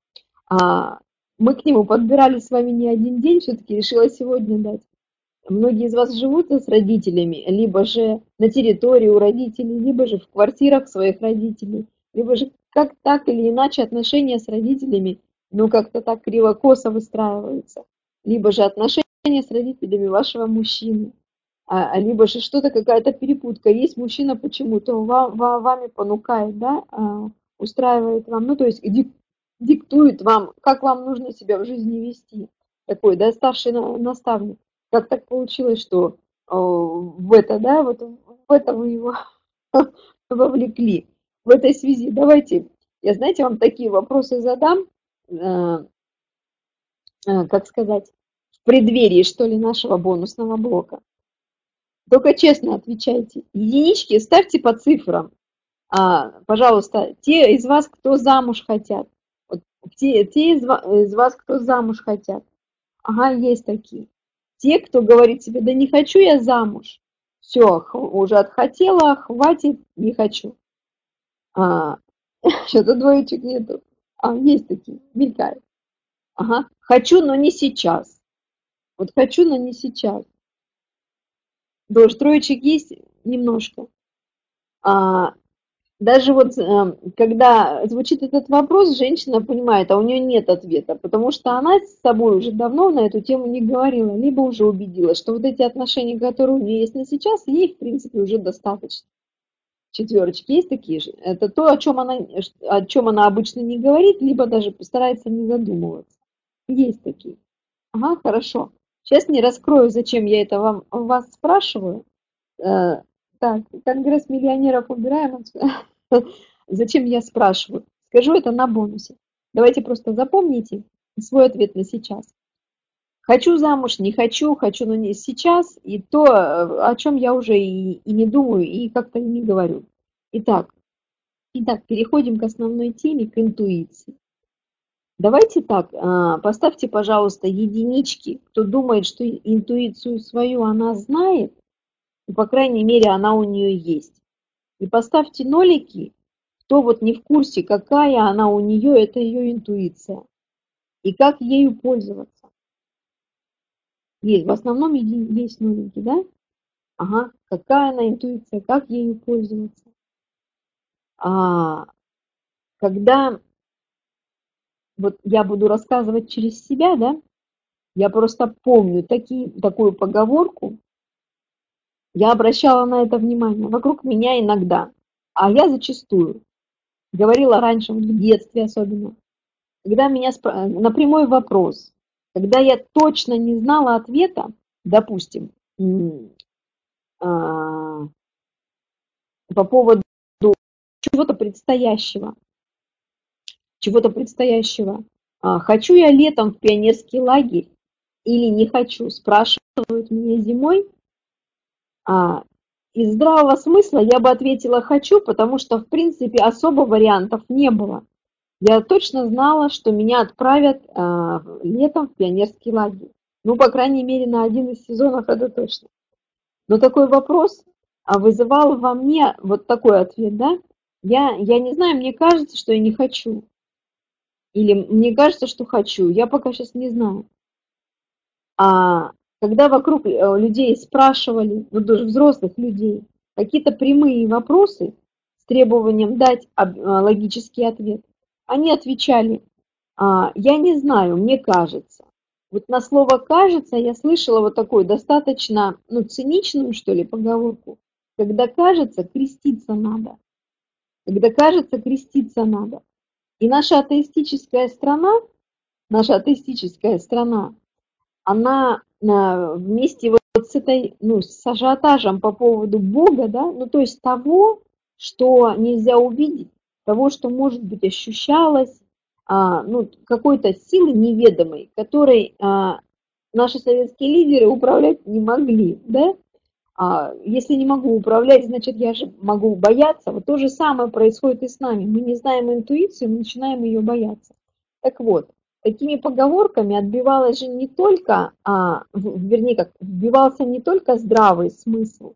А, мы к нему подбирали с вами не один день, все-таки решила сегодня дать. Многие из вас живут с родителями, либо же на территории у родителей, либо же в квартирах своих родителей, либо же как так или иначе отношения с родителями, ну как-то так криво-косо выстраиваются, либо же отношения с родителями вашего мужчины, а, а либо же что-то, какая-то перепутка. Есть мужчина почему-то вам, вами понукает, да, а, устраивает вам, ну то есть диктует вам, как вам нужно себя в жизни вести. Такой, да, старший наставник. Как так получилось, что в это, да, вот в это вы его вовлекли. В этой связи давайте, я, знаете, вам такие вопросы задам, э, э, как сказать, в преддверии, что ли, нашего бонусного блока. Только честно отвечайте. Единички ставьте по цифрам. А, пожалуйста, те из вас, кто замуж хотят. Вот, те, те из, из вас, кто замуж хотят. Ага, есть такие. Те, кто говорит себе, да не хочу я замуж. Все, уже отхотела, хватит, не хочу. А, что-то двоечек нету. А, есть такие, мелькают. Ага, хочу, но не сейчас. Вот хочу, но не сейчас. Тоже троечек есть немножко. А, даже вот эм, когда звучит этот вопрос, женщина понимает, а у нее нет ответа, потому что она с собой уже давно на эту тему не говорила, либо уже убедилась, что вот эти отношения, которые у нее есть на сейчас, ей, в принципе, уже достаточно. Четверочки есть такие же. Это то, о чем она, о чем она обычно не говорит, либо даже постарается не задумываться. Есть такие. Ага, хорошо. Сейчас не раскрою, зачем я это вам, вас спрашиваю. Э, так, Конгресс миллионеров убираем. Зачем я спрашиваю? Скажу это на бонусе. Давайте просто запомните свой ответ на сейчас. Хочу замуж, не хочу, хочу, но не сейчас. И то, о чем я уже и, и не думаю, и как-то не говорю. Итак, итак, переходим к основной теме, к интуиции. Давайте так, а, поставьте, пожалуйста, единички, кто думает, что интуицию свою она знает, и, по крайней мере, она у нее есть. И поставьте нолики, кто вот не в курсе, какая она у нее, это ее интуиция. И как ею пользоваться. Есть, в основном есть нолики, да? Ага, какая она интуиция, как ею пользоваться. А, когда вот я буду рассказывать через себя, да, я просто помню такие, такую поговорку, я обращала на это внимание. Вокруг меня иногда, а я зачастую, говорила раньше, в детстве особенно, когда меня спро... на прямой вопрос, когда я точно не знала ответа, допустим, а, по поводу чего-то предстоящего, чего-то предстоящего. А, хочу я летом в пионерский лагерь или не хочу, спрашивают меня зимой. А, из здравого смысла я бы ответила «хочу», потому что, в принципе, особо вариантов не было. Я точно знала, что меня отправят а, летом в пионерский лагерь. Ну, по крайней мере, на один из сезонов это точно. Но такой вопрос а, вызывал во мне вот такой ответ, да? Я, я не знаю, мне кажется, что я не хочу. Или мне кажется, что хочу. Я пока сейчас не знаю. А когда вокруг э, людей спрашивали, вот даже взрослых людей, какие-то прямые вопросы с требованием дать э, логический ответ, они отвечали, «А, я не знаю, мне кажется. Вот на слово «кажется» я слышала вот такую достаточно, ну, циничную, что ли, поговорку. Когда кажется, креститься надо. Когда кажется, креститься надо. И наша атеистическая страна, наша атеистическая страна, она а, вместе вот с этой, ну, с ажиотажем по поводу Бога, да, ну, то есть того, что нельзя увидеть, того, что, может быть, ощущалось, а, ну, какой-то силы неведомой, которой а, наши советские лидеры управлять не могли, да, если не могу управлять, значит, я же могу бояться. Вот то же самое происходит и с нами. Мы не знаем интуицию, мы начинаем ее бояться. Так вот, такими поговорками отбивалась же не только, а, вернее, как вбивался не только здравый смысл,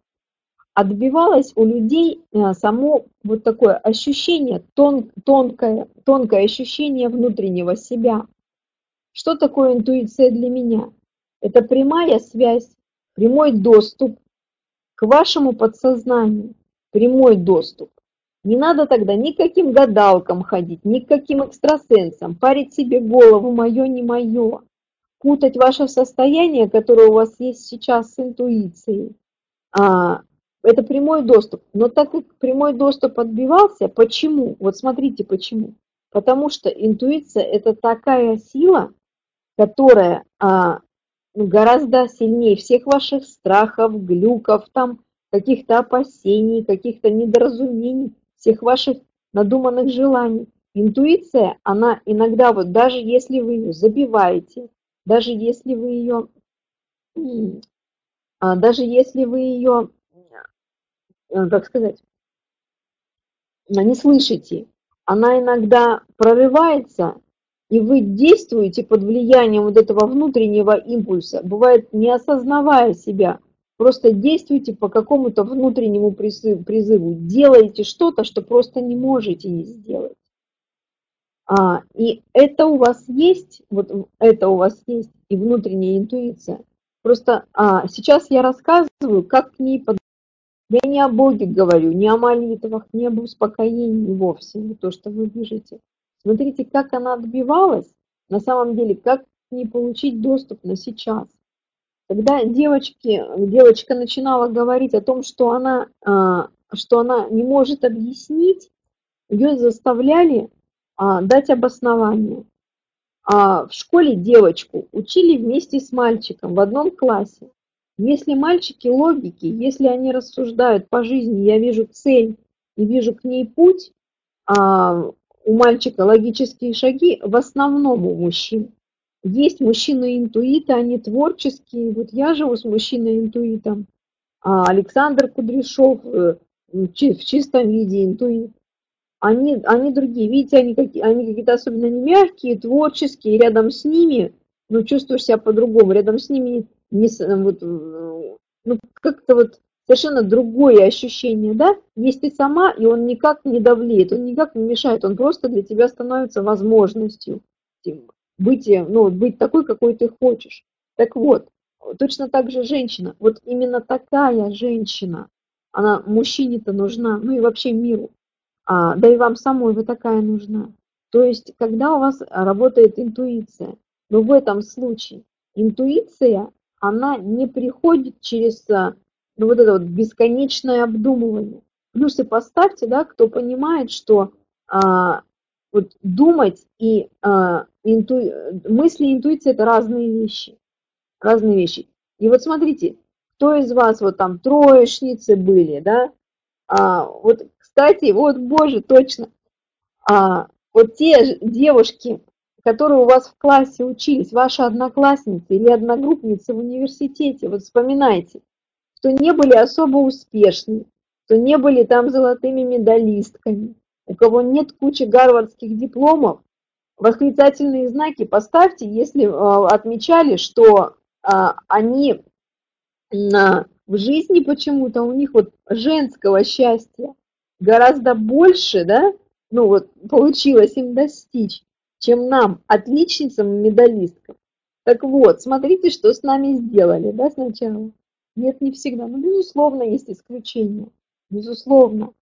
отбивалось у людей а, само вот такое ощущение, тон, тонкое, тонкое ощущение внутреннего себя. Что такое интуиция для меня? Это прямая связь, прямой доступ к вашему подсознанию прямой доступ. Не надо тогда никаким гадалкам ходить, никаким экстрасенсам, парить себе голову, мое, не мое, путать ваше состояние, которое у вас есть сейчас с интуицией. А, это прямой доступ. Но так как прямой доступ отбивался, почему? Вот смотрите почему. Потому что интуиция – это такая сила, которая а, гораздо сильнее всех ваших страхов, глюков, там, каких-то опасений, каких-то недоразумений, всех ваших надуманных желаний. Интуиция, она иногда, вот даже если вы ее забиваете, даже если вы ее, а, даже если вы ее, как сказать, не слышите, она иногда прорывается и вы действуете под влиянием вот этого внутреннего импульса, бывает не осознавая себя, просто действуйте по какому-то внутреннему призыву, делаете что-то, что просто не можете не сделать. А, и это у вас есть, вот это у вас есть и внутренняя интуиция. Просто а, сейчас я рассказываю, как к ней под... Я не о Боге говорю, не о молитвах, не об успокоении вовсе, не то, что вы пишете. Смотрите, как она отбивалась, на самом деле, как не получить доступ на сейчас. Когда девочки, девочка начинала говорить о том, что она, а, что она не может объяснить, ее заставляли а, дать обоснование. А в школе девочку учили вместе с мальчиком в одном классе. Если мальчики логики, если они рассуждают по жизни, я вижу цель и вижу к ней путь, у мальчика логические шаги в основном у мужчин. Есть мужчины-интуиты, они творческие. Вот я живу с мужчиной-интуитом. А Александр Кудряшов э, в чистом виде интуит. Они, они другие. Видите, они, какие, они какие-то особенно не мягкие, творческие. Рядом с ними, ну, чувствуешь себя по-другому. Рядом с ними не, вот, э, ну, как-то вот совершенно другое ощущение, да? Есть ты сама, и он никак не давлеет, он никак не мешает, он просто для тебя становится возможностью быть, ну, быть такой, какой ты хочешь. Так вот, точно так же женщина. Вот именно такая женщина, она мужчине-то нужна, ну и вообще миру. А, да и вам самой вы такая нужна. То есть, когда у вас работает интуиция, но в этом случае интуиция, она не приходит через ну, вот это вот бесконечное обдумывание. Плюсы поставьте, да, кто понимает, что а, вот думать и а, инту... мысли и интуиция – это разные вещи. Разные вещи. И вот смотрите, кто из вас вот там троечницы были, да? А, вот, кстати, вот, боже, точно. А, вот те девушки, которые у вас в классе учились, ваши одноклассницы или одногруппницы в университете, вот вспоминайте, что не были особо успешны, что не были там золотыми медалистками, у кого нет кучи гарвардских дипломов, восклицательные знаки поставьте, если э, отмечали, что э, они на, в жизни почему-то у них вот женского счастья гораздо больше, да, ну вот получилось им достичь, чем нам, отличницам и медалисткам. Так вот, смотрите, что с нами сделали, да, сначала. Нет, не всегда. Ну, безусловно, есть исключения. Безусловно.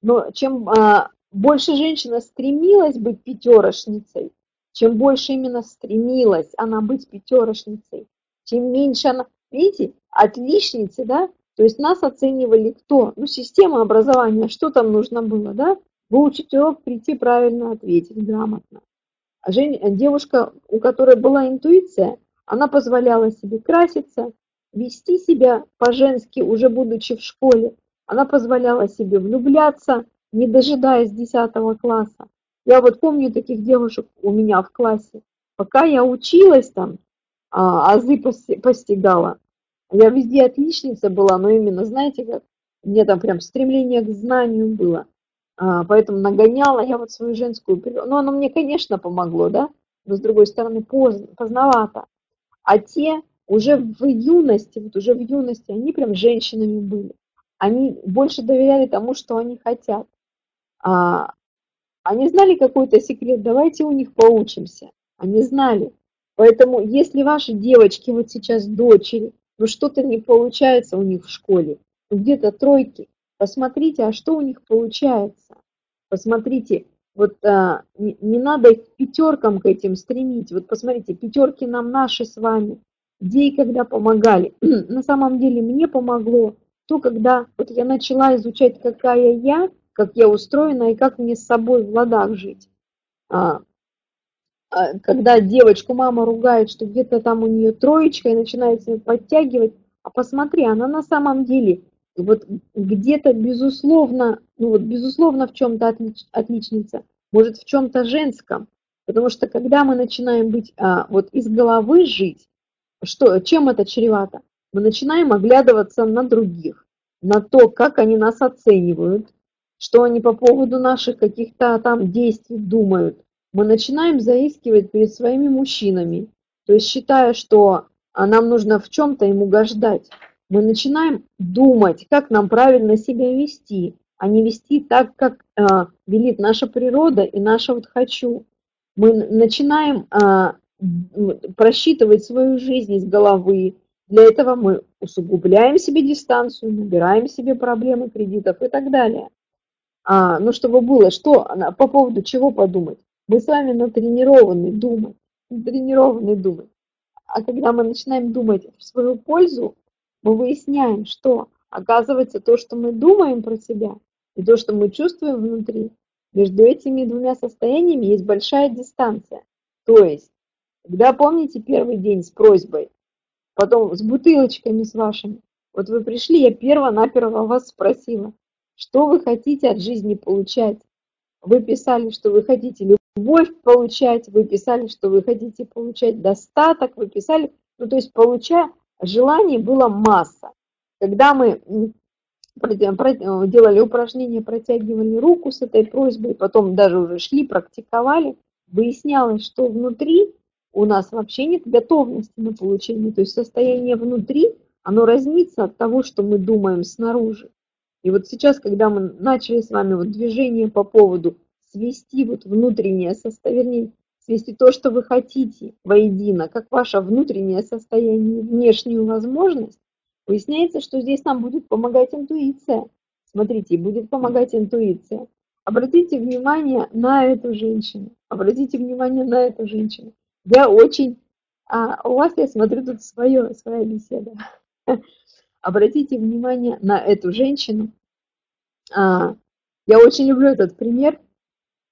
Но чем а, больше женщина стремилась быть пятерошницей, чем больше именно стремилась она быть пятерошницей, чем меньше она... Видите, отличницы, да? То есть нас оценивали кто? Ну, система образования, что там нужно было, да? Выучить урок, прийти правильно ответить, грамотно. А жень, девушка, у которой была интуиция, она позволяла себе краситься, вести себя по-женски, уже будучи в школе. Она позволяла себе влюбляться, не дожидаясь 10 класса. Я вот помню таких девушек у меня в классе. Пока я училась там, а, азы постигала, я везде отличница была, но именно, знаете, как мне там прям стремление к знанию было. А, поэтому нагоняла я вот свою женскую природу. Ну, оно мне, конечно, помогло, да, но с другой стороны поздно, поздновато. А те уже в юности, вот уже в юности, они прям женщинами были. Они больше доверяли тому, что они хотят. А, они знали какой-то секрет, давайте у них поучимся. Они знали. Поэтому, если ваши девочки, вот сейчас дочери, ну что-то не получается у них в школе, ну где-то тройки, посмотрите, а что у них получается. Посмотрите, вот а, не, не надо их пятеркам к этим стремить. Вот посмотрите, пятерки нам наши с вами, где и когда помогали. На самом деле мне помогло то, когда вот я начала изучать, какая я, как я устроена и как мне с собой в ладах жить. А, а, когда девочку мама ругает, что где-то там у нее троечка и начинает себя подтягивать, а посмотри, она на самом деле вот где-то безусловно, ну вот безусловно в чем-то отлич, отличница, может в чем-то женском, потому что когда мы начинаем быть а, вот из головы жить, что, чем это чревато? Мы начинаем оглядываться на других, на то, как они нас оценивают, что они по поводу наших каких-то там действий думают. Мы начинаем заискивать перед своими мужчинами, то есть считая, что а, нам нужно в чем-то им угождать. Мы начинаем думать, как нам правильно себя вести, а не вести так, как э, велит наша природа и наше вот хочу. Мы начинаем э, просчитывать свою жизнь из головы. Для этого мы усугубляем себе дистанцию, набираем себе проблемы кредитов и так далее. А, ну, чтобы было, что по поводу чего подумать. Мы с вами натренированы думать, натренированы думать. А когда мы начинаем думать в свою пользу, мы выясняем, что оказывается то, что мы думаем про себя, и то, что мы чувствуем внутри, между этими двумя состояниями есть большая дистанция. То есть когда помните первый день с просьбой, потом с бутылочками с вашими, вот вы пришли, я перво-наперво вас спросила, что вы хотите от жизни получать. Вы писали, что вы хотите любовь получать, вы писали, что вы хотите получать достаток, вы писали, ну то есть получая, желаний было масса. Когда мы делали упражнение, протягивали руку с этой просьбой, потом даже уже шли, практиковали, выяснялось, что внутри у нас вообще нет готовности на получение. То есть состояние внутри, оно разнится от того, что мы думаем снаружи. И вот сейчас, когда мы начали с вами вот движение по поводу свести вот внутреннее состояние, свести то, что вы хотите, воедино, как ваше внутреннее состояние, внешнюю возможность, выясняется, что здесь нам будет помогать интуиция. Смотрите, будет помогать интуиция. Обратите внимание на эту женщину. Обратите внимание на эту женщину. Я очень... А у вас, я смотрю, тут свое, своя беседа. Обратите внимание на эту женщину. А, я очень люблю этот пример.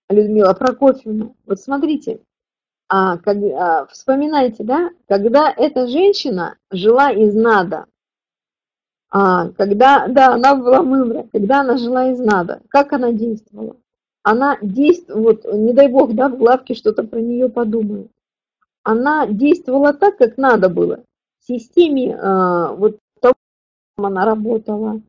Людмила Прокофьевна. Вот смотрите, а, как, а, вспоминайте, да, когда эта женщина жила из нада, а, когда, да, она была мымра, когда она жила из нада, как она действовала? Она действовала, вот, не дай бог, да, в главке что-то про нее подумают. Она действовала так, как надо было. В системе а, вот того, она работала,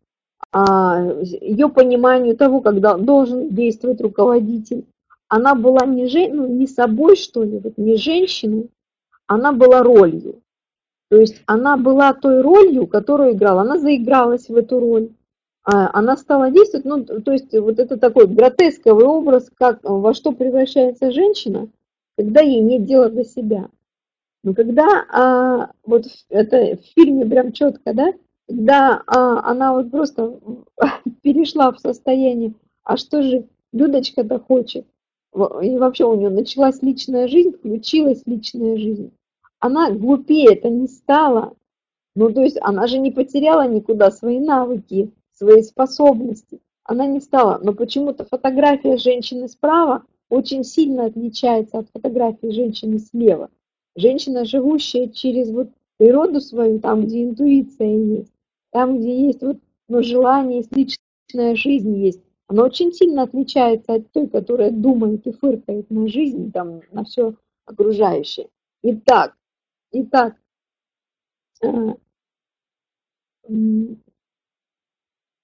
а, ее пониманию того, когда должен действовать руководитель. Она была не, жен, ну, не собой, что ли, вот не женщиной, она была ролью. То есть она была той ролью, которую играла, она заигралась в эту роль, а, она стала действовать, ну, то есть вот это такой гротесковый образ, как во что превращается женщина, когда ей нет дела до себя. Но когда а, вот это в фильме прям четко, да, когда а, она вот просто перешла в состояние, а что же Людочка-то хочет, и вообще у нее началась личная жизнь, включилась личная жизнь она глупее это не стала. Ну, то есть она же не потеряла никуда свои навыки, свои способности. Она не стала. Но почему-то фотография женщины справа очень сильно отличается от фотографии женщины слева. Женщина, живущая через вот природу свою, там, где интуиция есть, там, где есть вот, ну, желание, есть личная жизнь есть, она очень сильно отличается от той, которая думает и фыркает на жизнь, там, на все окружающее. Итак, Итак, э,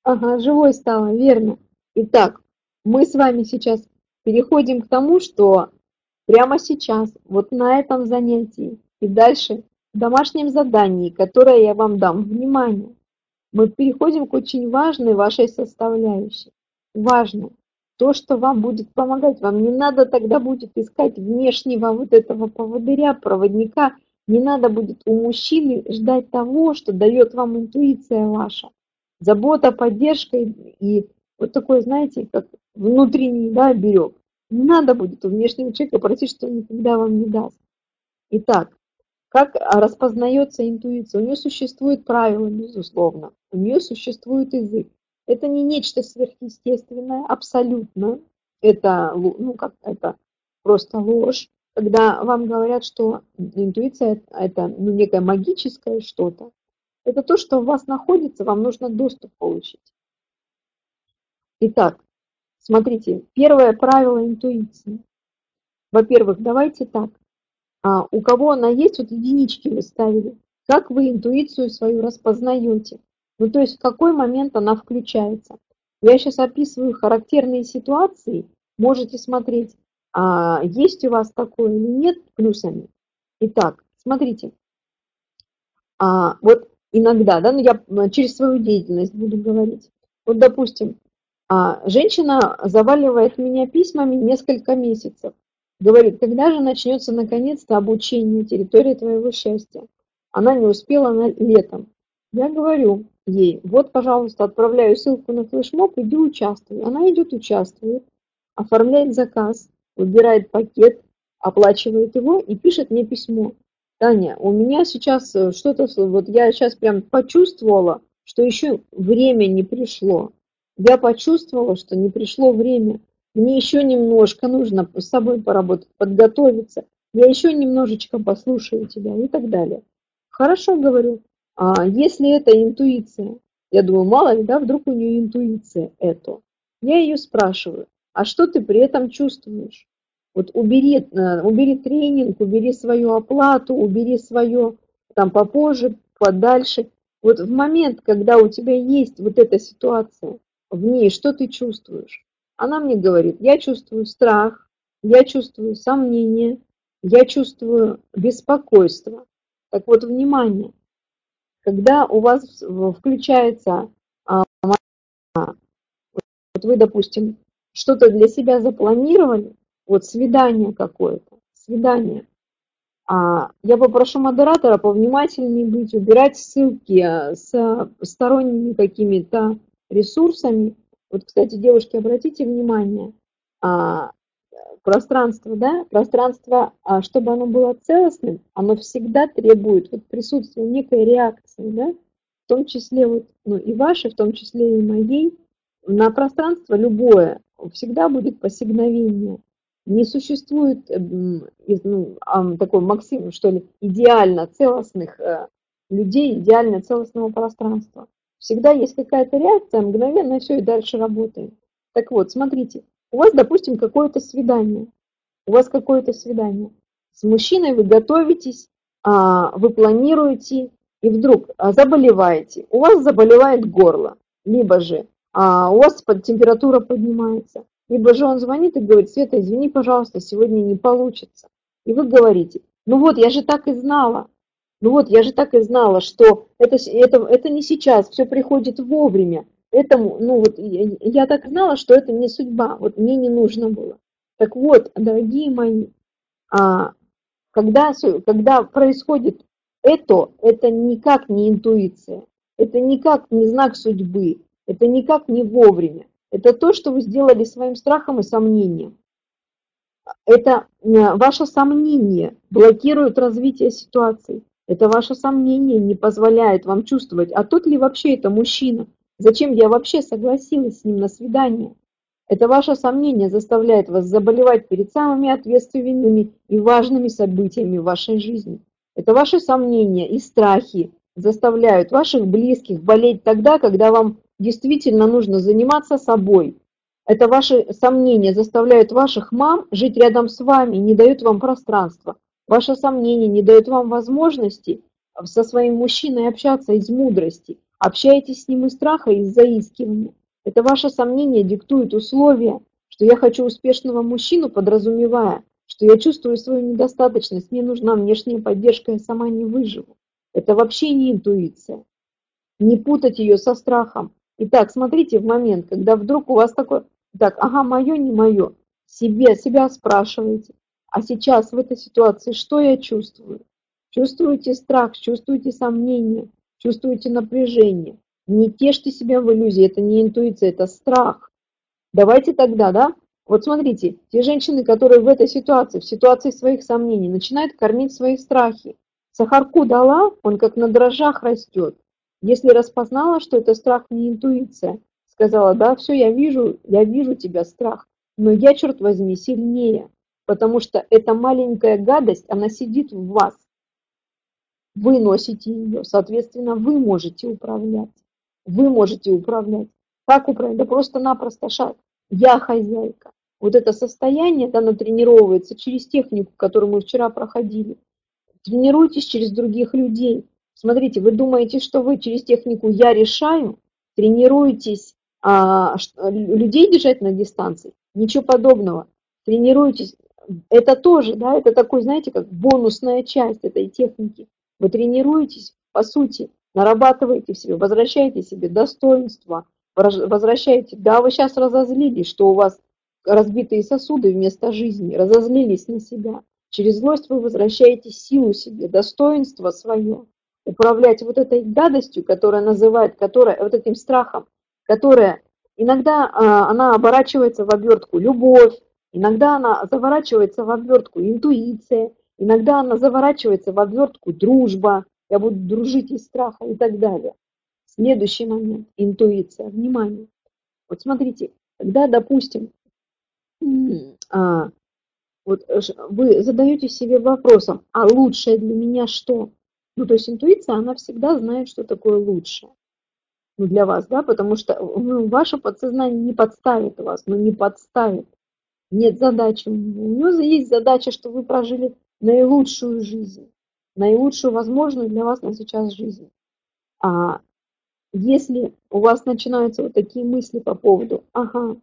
ага, живой стало, верно. Итак, мы с вами сейчас переходим к тому, что прямо сейчас, вот на этом занятии и дальше в домашнем задании, которое я вам дам, внимание, мы переходим к очень важной вашей составляющей. Важной. То, что вам будет помогать. Вам не надо тогда будет искать внешнего вот этого поводыря, проводника – не надо будет у мужчины ждать того, что дает вам интуиция ваша. Забота, поддержка и вот такой, знаете, как внутренний да, берег. Не надо будет у внешнего человека просить, что он никогда вам не даст. Итак, как распознается интуиция? У нее существует правило, безусловно. У нее существует язык. Это не нечто сверхъестественное, абсолютно. Это, ну, как это просто ложь когда вам говорят, что интуиция – это ну, некое магическое что-то, это то, что у вас находится, вам нужно доступ получить. Итак, смотрите, первое правило интуиции. Во-первых, давайте так. А у кого она есть, вот единички вы ставили. Как вы интуицию свою распознаете? Ну, то есть в какой момент она включается? Я сейчас описываю характерные ситуации. Можете смотреть а есть у вас такое или нет плюсами. Итак, смотрите, а, вот иногда, да, ну я через свою деятельность буду говорить. Вот, допустим, женщина заваливает меня письмами несколько месяцев. Говорит, когда же начнется наконец-то обучение территории твоего счастья? Она не успела на летом. Я говорю ей, вот, пожалуйста, отправляю ссылку на флешмоб, иди участвуй. Она идет, участвует, оформляет заказ, выбирает пакет, оплачивает его и пишет мне письмо. Таня, у меня сейчас э, что-то, вот я сейчас прям почувствовала, что еще время не пришло. Я почувствовала, что не пришло время. Мне еще немножко нужно с собой поработать, подготовиться. Я еще немножечко послушаю тебя и так далее. Хорошо, говорю. А если это интуиция, я думаю, мало ли, да, вдруг у нее интуиция это. Я ее спрашиваю, а что ты при этом чувствуешь? Вот убери, э, убери тренинг, убери свою оплату, убери свое там попозже, подальше. Вот в момент, когда у тебя есть вот эта ситуация, в ней что ты чувствуешь? Она мне говорит, я чувствую страх, я чувствую сомнение, я чувствую беспокойство. Так вот, внимание, когда у вас включается, а, вот вы, допустим, что-то для себя запланировали, вот свидание какое-то, свидания. А я попрошу модератора повнимательнее быть, убирать ссылки а, с сторонними какими-то ресурсами. Вот, кстати, девушки, обратите внимание, а, пространство, да, пространство, а, чтобы оно было целостным, оно всегда требует вот присутствия некой реакции, да, в том числе вот, ну и вашей, в том числе и моей, на пространство любое всегда будет посигновение. Не существует ну, такой максим, что ли, идеально целостных э, людей, идеально целостного пространства. Всегда есть какая-то реакция, мгновенно все и дальше работаем. Так вот, смотрите, у вас, допустим, какое-то свидание. У вас какое-то свидание. С мужчиной вы готовитесь, а, вы планируете, и вдруг а, заболеваете. У вас заболевает горло, либо же а у вас температура поднимается. Либо же он звонит и говорит, Света, извини, пожалуйста, сегодня не получится. И вы говорите, ну вот, я же так и знала. Ну вот, я же так и знала, что это, это, это не сейчас, все приходит вовремя. Этому, ну вот, я, я так знала, что это не судьба, вот мне не нужно было. Так вот, дорогие мои, а, когда, когда происходит это, это никак не интуиция, это никак не знак судьбы, это никак не вовремя. Это то, что вы сделали своим страхом и сомнением. Это э, ваше сомнение блокирует развитие ситуации. Это ваше сомнение не позволяет вам чувствовать, а тот ли вообще это мужчина? Зачем я вообще согласилась с ним на свидание? Это ваше сомнение заставляет вас заболевать перед самыми ответственными и важными событиями в вашей жизни. Это ваши сомнения и страхи заставляют ваших близких болеть тогда, когда вам действительно нужно заниматься собой. Это ваши сомнения заставляют ваших мам жить рядом с вами, не дают вам пространства. Ваши сомнения не дают вам возможности со своим мужчиной общаться из мудрости. Общаетесь с ним из страха, из заискивания. Это ваше сомнение диктует условия, что я хочу успешного мужчину, подразумевая, что я чувствую свою недостаточность, мне нужна внешняя поддержка, я сама не выживу. Это вообще не интуиция. Не путать ее со страхом. Итак, смотрите в момент, когда вдруг у вас такой, так, ага, мое, не мое, себе, себя спрашиваете, а сейчас в этой ситуации что я чувствую? Чувствуете страх, чувствуете сомнение, чувствуете напряжение. Не тешьте себя в иллюзии, это не интуиция, это страх. Давайте тогда, да, вот смотрите, те женщины, которые в этой ситуации, в ситуации своих сомнений, начинают кормить свои страхи. Сахарку дала, он как на дрожжах растет. Если распознала, что это страх не интуиция, сказала, да, все, я вижу, я вижу тебя, страх, но я, черт возьми, сильнее, потому что эта маленькая гадость, она сидит в вас. Вы носите ее, соответственно, вы можете управлять. Вы можете управлять. Как управлять? Да просто-напросто шаг. Я хозяйка. Вот это состояние, да, оно тренировывается через технику, которую мы вчера проходили. Тренируйтесь через других людей. Смотрите, вы думаете, что вы через технику «я решаю» тренируетесь а, людей держать на дистанции? Ничего подобного. Тренируйтесь. Это тоже, да, это такой, знаете, как бонусная часть этой техники. Вы тренируетесь, по сути, нарабатываете в себе, возвращаете себе достоинство, возвращаете, да, вы сейчас разозлились, что у вас разбитые сосуды вместо жизни, разозлились на себя. Через злость вы возвращаете силу себе, достоинство свое управлять вот этой гадостью, которая называет, которая, вот этим страхом, которая иногда а, она оборачивается в обертку любовь, иногда она заворачивается в обертку интуиция, иногда она заворачивается в обертку дружба, я буду дружить из страха и так далее. Следующий момент – интуиция, внимание. Вот смотрите, когда, допустим, а, вот вы задаете себе вопросом, а лучшее для меня что? Ну, то есть интуиция, она всегда знает, что такое лучшее. Ну, для вас, да, потому что ну, ваше подсознание не подставит вас, ну, не подставит. Нет задачи. У него есть задача, что вы прожили наилучшую жизнь, наилучшую возможную для вас на сейчас жизнь. А если у вас начинаются вот такие мысли по поводу, ага,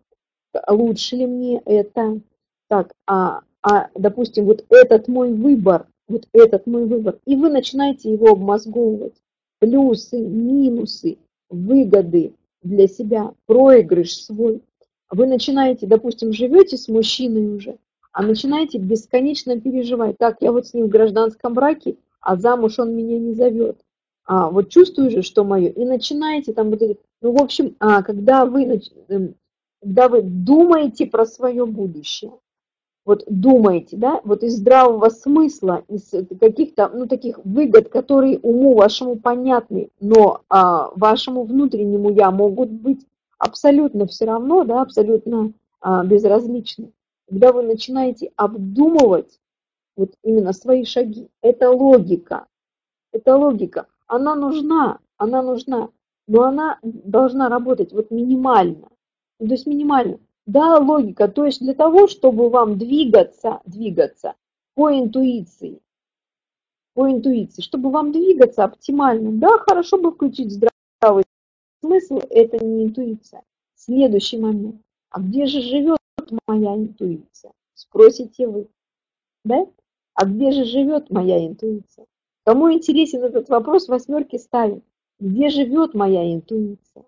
лучше ли мне это, так, а, а допустим, вот этот мой выбор, вот этот мой выбор, и вы начинаете его обмозговывать. Плюсы, минусы, выгоды для себя, проигрыш свой. Вы начинаете, допустим, живете с мужчиной уже, а начинаете бесконечно переживать. Так, я вот с ним в гражданском браке, а замуж он меня не зовет. А, вот чувствую же, что мое. И начинаете там вот эти... Ну, в общем, а, когда вы, эм, когда вы думаете про свое будущее, вот думаете, да, вот из здравого смысла, из каких-то, ну, таких выгод, которые уму вашему понятны, но а, вашему внутреннему я могут быть абсолютно все равно, да, абсолютно а, безразличны. Когда вы начинаете обдумывать вот именно свои шаги, это логика, это логика, она нужна, она нужна, но она должна работать вот минимально, то есть минимально. Да, логика, то есть для того, чтобы вам двигаться, двигаться по интуиции, по интуиции, чтобы вам двигаться оптимально, да, хорошо бы включить здравый смысл, это не интуиция. Следующий момент. А где же живет моя интуиция? Спросите вы. Да? А где же живет моя интуиция? Кому интересен этот вопрос, восьмерки ставим. Где живет моя интуиция?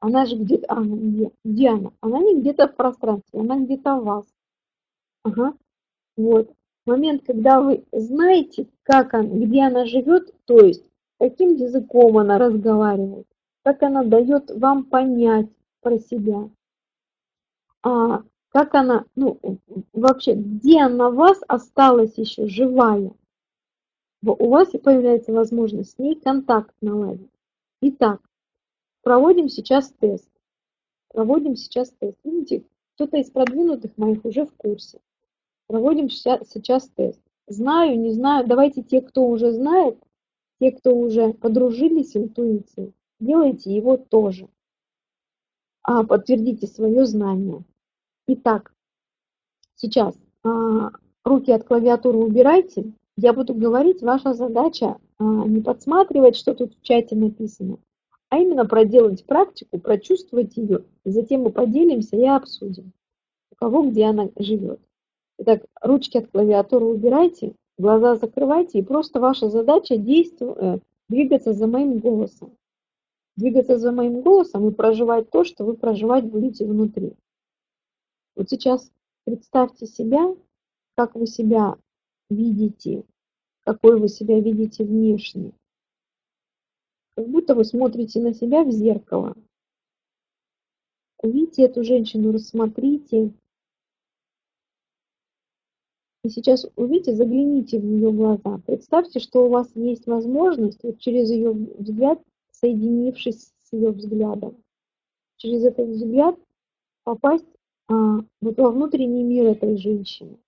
Она же где-то, она где? Где она? Она не где-то в пространстве, она где-то в вас. Ага. Вот. Момент, когда вы знаете, как она, где она живет, то есть каким языком она разговаривает, как она дает вам понять про себя, а, как она, ну, вообще, где она вас осталась еще живая. У вас появляется возможность с ней контакт наладить. Итак, Проводим сейчас тест. Проводим сейчас тест. Видите, кто-то из продвинутых моих уже в курсе. Проводим сейчас тест. Знаю, не знаю. Давайте те, кто уже знает, те, кто уже подружились с интуицией, делайте его тоже. А, подтвердите свое знание. Итак, сейчас а, руки от клавиатуры убирайте. Я буду говорить, ваша задача а, не подсматривать, что тут в чате написано, а именно проделать практику, прочувствовать ее, и затем мы поделимся и обсудим, у кого где она живет. Итак, ручки от клавиатуры убирайте, глаза закрывайте, и просто ваша задача действовать, э, двигаться за моим голосом. Двигаться за моим голосом и проживать то, что вы проживать будете внутри. Вот сейчас представьте себя, как вы себя видите, какой вы себя видите внешне как будто вы смотрите на себя в зеркало. Увидите эту женщину, рассмотрите. И сейчас увидите, загляните в ее глаза. Представьте, что у вас есть возможность вот через ее взгляд, соединившись с ее взглядом, через этот взгляд попасть а, во внутренний мир этой женщины.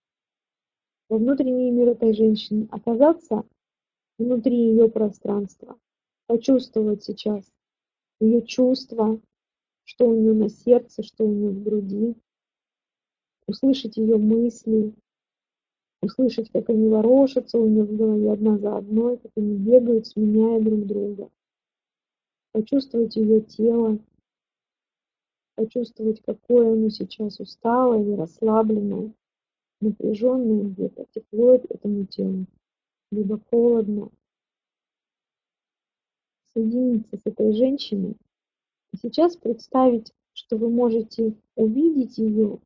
Во внутренний мир этой женщины, оказаться внутри ее пространства почувствовать сейчас ее чувства, что у нее на сердце, что у нее в груди, услышать ее мысли, услышать, как они ворошатся у нее в голове одна за одной, как они бегают, сменяя друг друга. Почувствовать ее тело, почувствовать, какое оно сейчас усталое или расслабленное, напряженное где-то, тепло этому телу, либо холодно, соединиться с этой женщиной. И сейчас представить, что вы можете увидеть ее,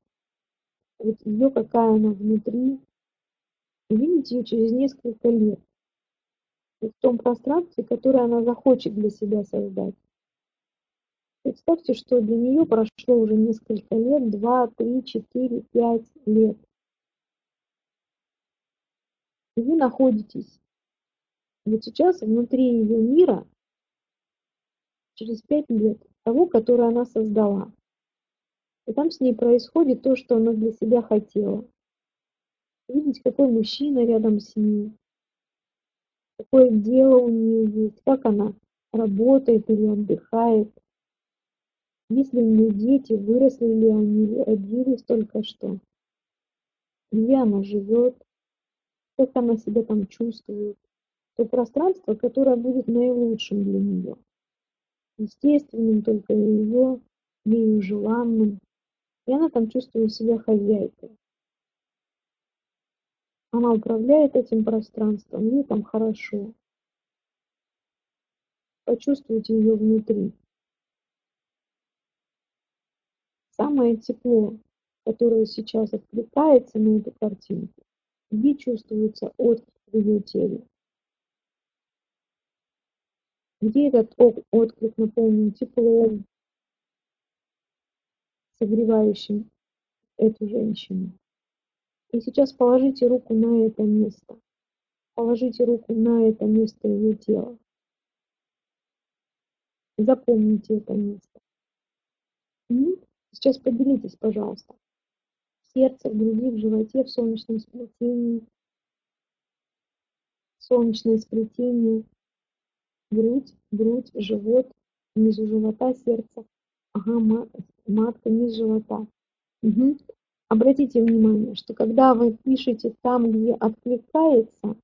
вот ее, какая она внутри, увидеть ее через несколько лет, в том пространстве, которое она захочет для себя создать. Представьте, что для нее прошло уже несколько лет, два, три, четыре, пять лет. И вы находитесь вот сейчас внутри ее мира, через пять лет того, который она создала. И там с ней происходит то, что она для себя хотела. Видеть, какой мужчина рядом с ней, какое дело у нее есть, как она работает или отдыхает, есть ли у нее дети, выросли ли они, родились только что, где она живет, как она себя там чувствует, то пространство, которое будет наилучшим для нее естественным только ее, ею желанным, и она там чувствует себя хозяйкой. Она управляет этим пространством, ей там хорошо. Почувствуйте ее внутри. Самое тепло, которая сейчас откликается на эту картинку, где чувствуется отклик в ее теле. Где этот отклик наполнен теплом, согревающим эту женщину. И сейчас положите руку на это место. Положите руку на это место ее тела. Запомните это место. Сейчас поделитесь, пожалуйста. В сердце, в груди, в животе, в солнечном сплетении. Солнечное сплетение. Грудь, грудь, живот, внизу живота, сердце. Ага, матка, низ живота. Угу. Обратите внимание, что когда вы пишете там, где откликается,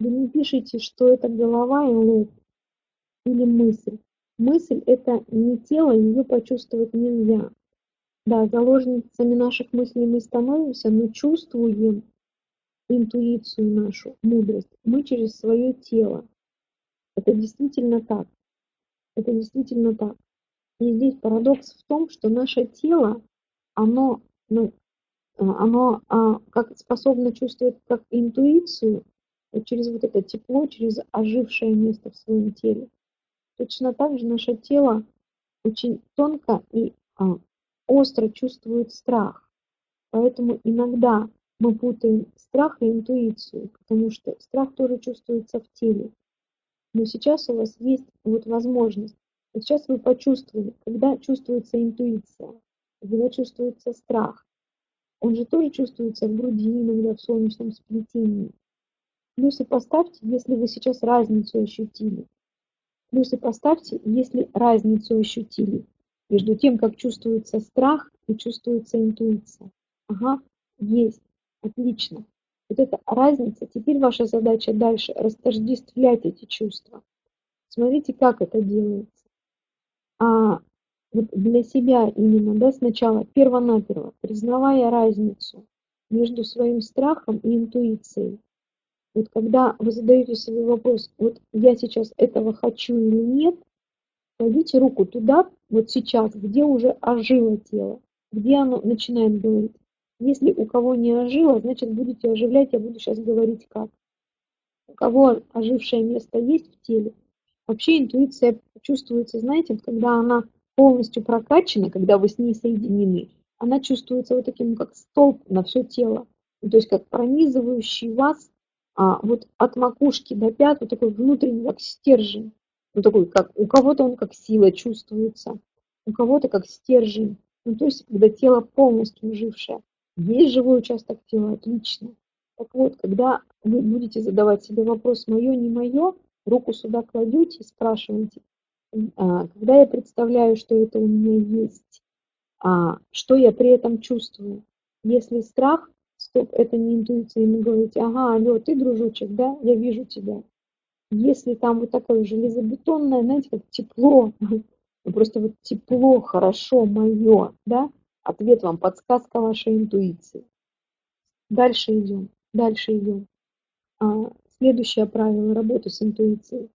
вы не пишите, что это голова и лоб или мысль. Мысль – это не тело, ее почувствовать нельзя. Да, заложницами наших мыслей мы становимся, но чувствуем интуицию нашу, мудрость мы через свое тело. Это действительно так. Это действительно так. И здесь парадокс в том, что наше тело, оно, ну, оно а, как способно чувствовать как интуицию, вот через вот это тепло, через ожившее место в своем теле. Точно так же наше тело очень тонко и а, остро чувствует страх. Поэтому иногда мы путаем страх и интуицию, потому что страх тоже чувствуется в теле. Но сейчас у вас есть вот возможность. Вот сейчас вы почувствовали, когда чувствуется интуиция, когда чувствуется страх. Он же тоже чувствуется в груди, иногда в солнечном сплетении. Плюсы поставьте, если вы сейчас разницу ощутили. Плюсы поставьте, если разницу ощутили между тем, как чувствуется страх и чувствуется интуиция. Ага, есть, отлично. Вот эта разница, теперь ваша задача дальше растождествлять эти чувства. Смотрите, как это делается. А вот для себя именно, да, сначала, перво-наперво, признавая разницу между своим страхом и интуицией, вот когда вы задаете себе вопрос, вот я сейчас этого хочу или нет, кладите руку туда, вот сейчас, где уже ожило тело, где оно начинает говорить. Если у кого не ожило, значит будете оживлять, я буду сейчас говорить как. У кого ожившее место есть в теле, вообще интуиция чувствуется, знаете, когда она полностью прокачана, когда вы с ней соединены, она чувствуется вот таким, как столб на все тело, то есть как пронизывающий вас а, вот от макушки до пят вот такой внутренний как стержень. Ну, такой, как у кого-то он как сила чувствуется, у кого-то как стержень. Ну, то есть, когда тело полностью жившее. Есть живой участок тела, отлично. Так вот, когда вы будете задавать себе вопрос «моё, не мое», руку сюда кладете и спрашиваете, когда я представляю, что это у меня есть, а, что я при этом чувствую. Если страх, стоп, это не интуиция, ему говорите, ага, алло, ты, дружочек, да, я вижу тебя. Если там вот такое железобетонное, знаете, как тепло, ну, просто вот тепло, хорошо, мое, да, ответ вам, подсказка вашей интуиции. Дальше идем, дальше идем. А, следующее правило работы с интуицией.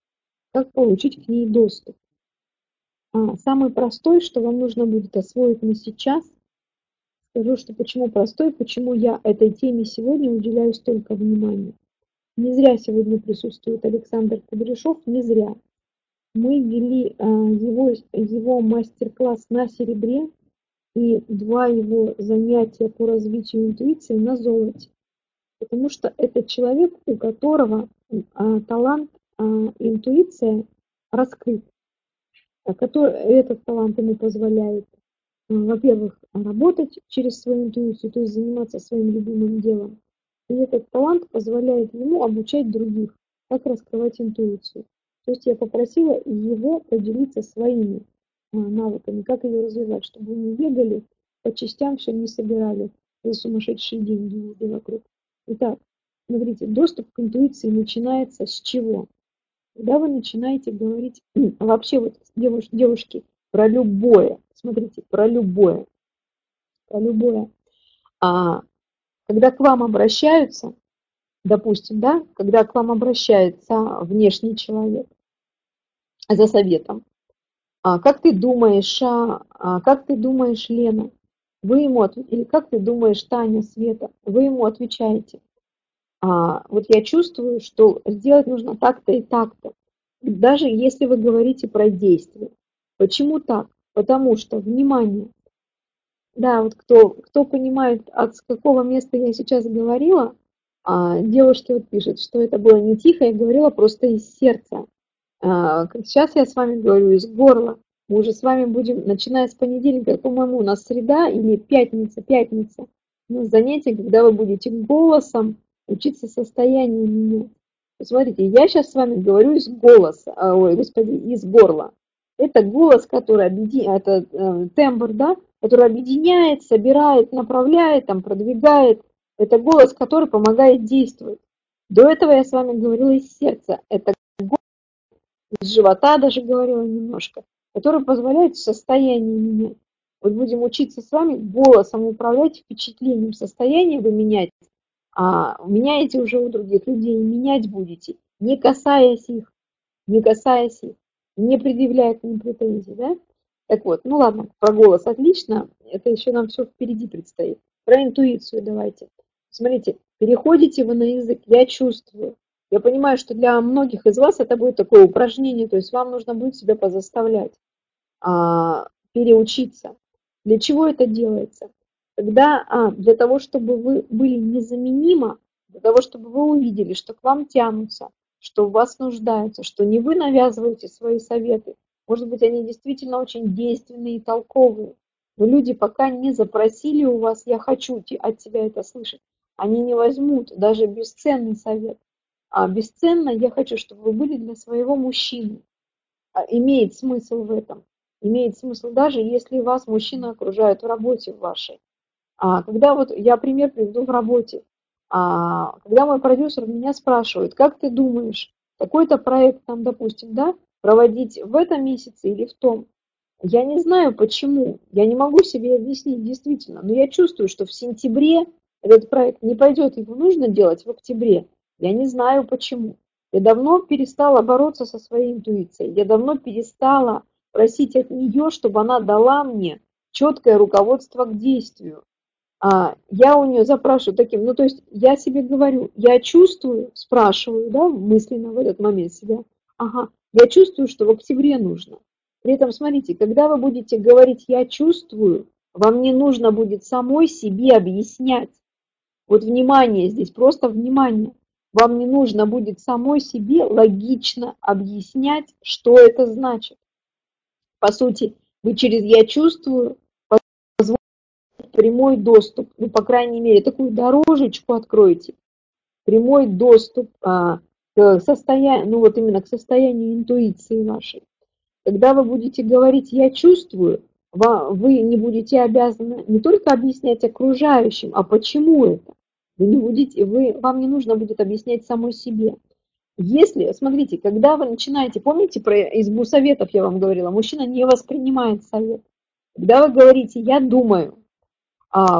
Как получить к ней доступ? Самый простой, что вам нужно будет освоить на сейчас, Скажу, что почему простой, почему я этой теме сегодня уделяю столько внимания. Не зря сегодня присутствует Александр Кудряшов, не зря. Мы ввели а, его, его мастер-класс на серебре и два его занятия по развитию интуиции на золоте. Потому что это человек, у которого а, талант, а, интуиция раскрыт. Который, этот талант ему позволяет во-первых, работать через свою интуицию, то есть заниматься своим любимым делом. И этот талант позволяет ему обучать других, как раскрывать интуицию. То есть я попросила его поделиться своими а, навыками, как ее развивать, чтобы не бегали по частям, все не собирали за сумасшедшие деньги вокруг. Итак, смотрите, доступ к интуиции начинается с чего? Когда вы начинаете говорить, вообще вот девушки, про любое, смотрите, про любое, про любое. А когда к вам обращаются, допустим, да, когда к вам обращается внешний человек за советом, а как ты думаешь, а, а как ты думаешь, Лена, Вы ему ответили, как ты думаешь, Таня, Света? Вы ему отвечаете, а, вот я чувствую, что сделать нужно так-то и так-то. Даже если вы говорите про действие. Почему так? Потому что, внимание, да, вот кто, кто понимает, от какого места я сейчас говорила, а, девушки вот пишут, что это было не тихо, я говорила просто из сердца. А, сейчас я с вами говорю из горла. Мы уже с вами будем, начиная с понедельника, по-моему, у нас среда или пятница, пятница, у нас занятие, когда вы будете голосом учиться состоянию менять. Посмотрите, я сейчас с вами говорю из голоса, а, ой, господи, из горла. Это голос, который объединяет, это э, тембр, да, который объединяет, собирает, направляет, там, продвигает. Это голос, который помогает действовать. До этого я с вами говорила из сердца. Это голос, из живота даже говорила немножко, который позволяет состояние менять. Вот будем учиться с вами голосом управлять впечатлением. Состояние вы менять а, меняете уже у других людей, менять будете, не касаясь их, не касаясь их, не предъявляя к ним претензий, да? Так вот, ну ладно, про голос отлично, это еще нам все впереди предстоит. Про интуицию давайте. Смотрите, переходите вы на язык «я чувствую». Я понимаю, что для многих из вас это будет такое упражнение, то есть вам нужно будет себя позаставлять, а, переучиться. Для чего это делается? Когда а, для того, чтобы вы были незаменимо, для того, чтобы вы увидели, что к вам тянутся, что в вас нуждаются, что не вы навязываете свои советы, может быть, они действительно очень действенные и толковые, но люди пока не запросили у вас «я хочу от тебя это слышать», они не возьмут даже бесценный совет. А бесценно я хочу, чтобы вы были для своего мужчины. А, имеет смысл в этом. Имеет смысл даже, если вас мужчины окружают в работе вашей. А, когда вот я пример приведу в работе, а, когда мой продюсер меня спрашивает, как ты думаешь, такой-то проект там, допустим, да, проводить в этом месяце или в том, я не знаю почему, я не могу себе объяснить действительно, но я чувствую, что в сентябре этот проект не пойдет, его нужно делать в октябре. Я не знаю почему. Я давно перестала бороться со своей интуицией, я давно перестала просить от нее, чтобы она дала мне четкое руководство к действию я у нее запрашиваю таким, ну то есть я себе говорю, я чувствую, спрашиваю, да, мысленно в этот момент себя, ага, я чувствую, что в октябре нужно. При этом, смотрите, когда вы будете говорить «я чувствую», вам не нужно будет самой себе объяснять. Вот внимание здесь, просто внимание. Вам не нужно будет самой себе логично объяснять, что это значит. По сути, вы через «я чувствую» прямой доступ, ну, по крайней мере, такую дорожечку откроете, прямой доступ а, к состоянию, ну, вот именно к состоянию интуиции вашей. Когда вы будете говорить «я чувствую», вы не будете обязаны не только объяснять окружающим, а почему это. Вы не будете, вы, вам не нужно будет объяснять самой себе. Если, смотрите, когда вы начинаете, помните про избу советов я вам говорила, мужчина не воспринимает совет. Когда вы говорите «я думаю»,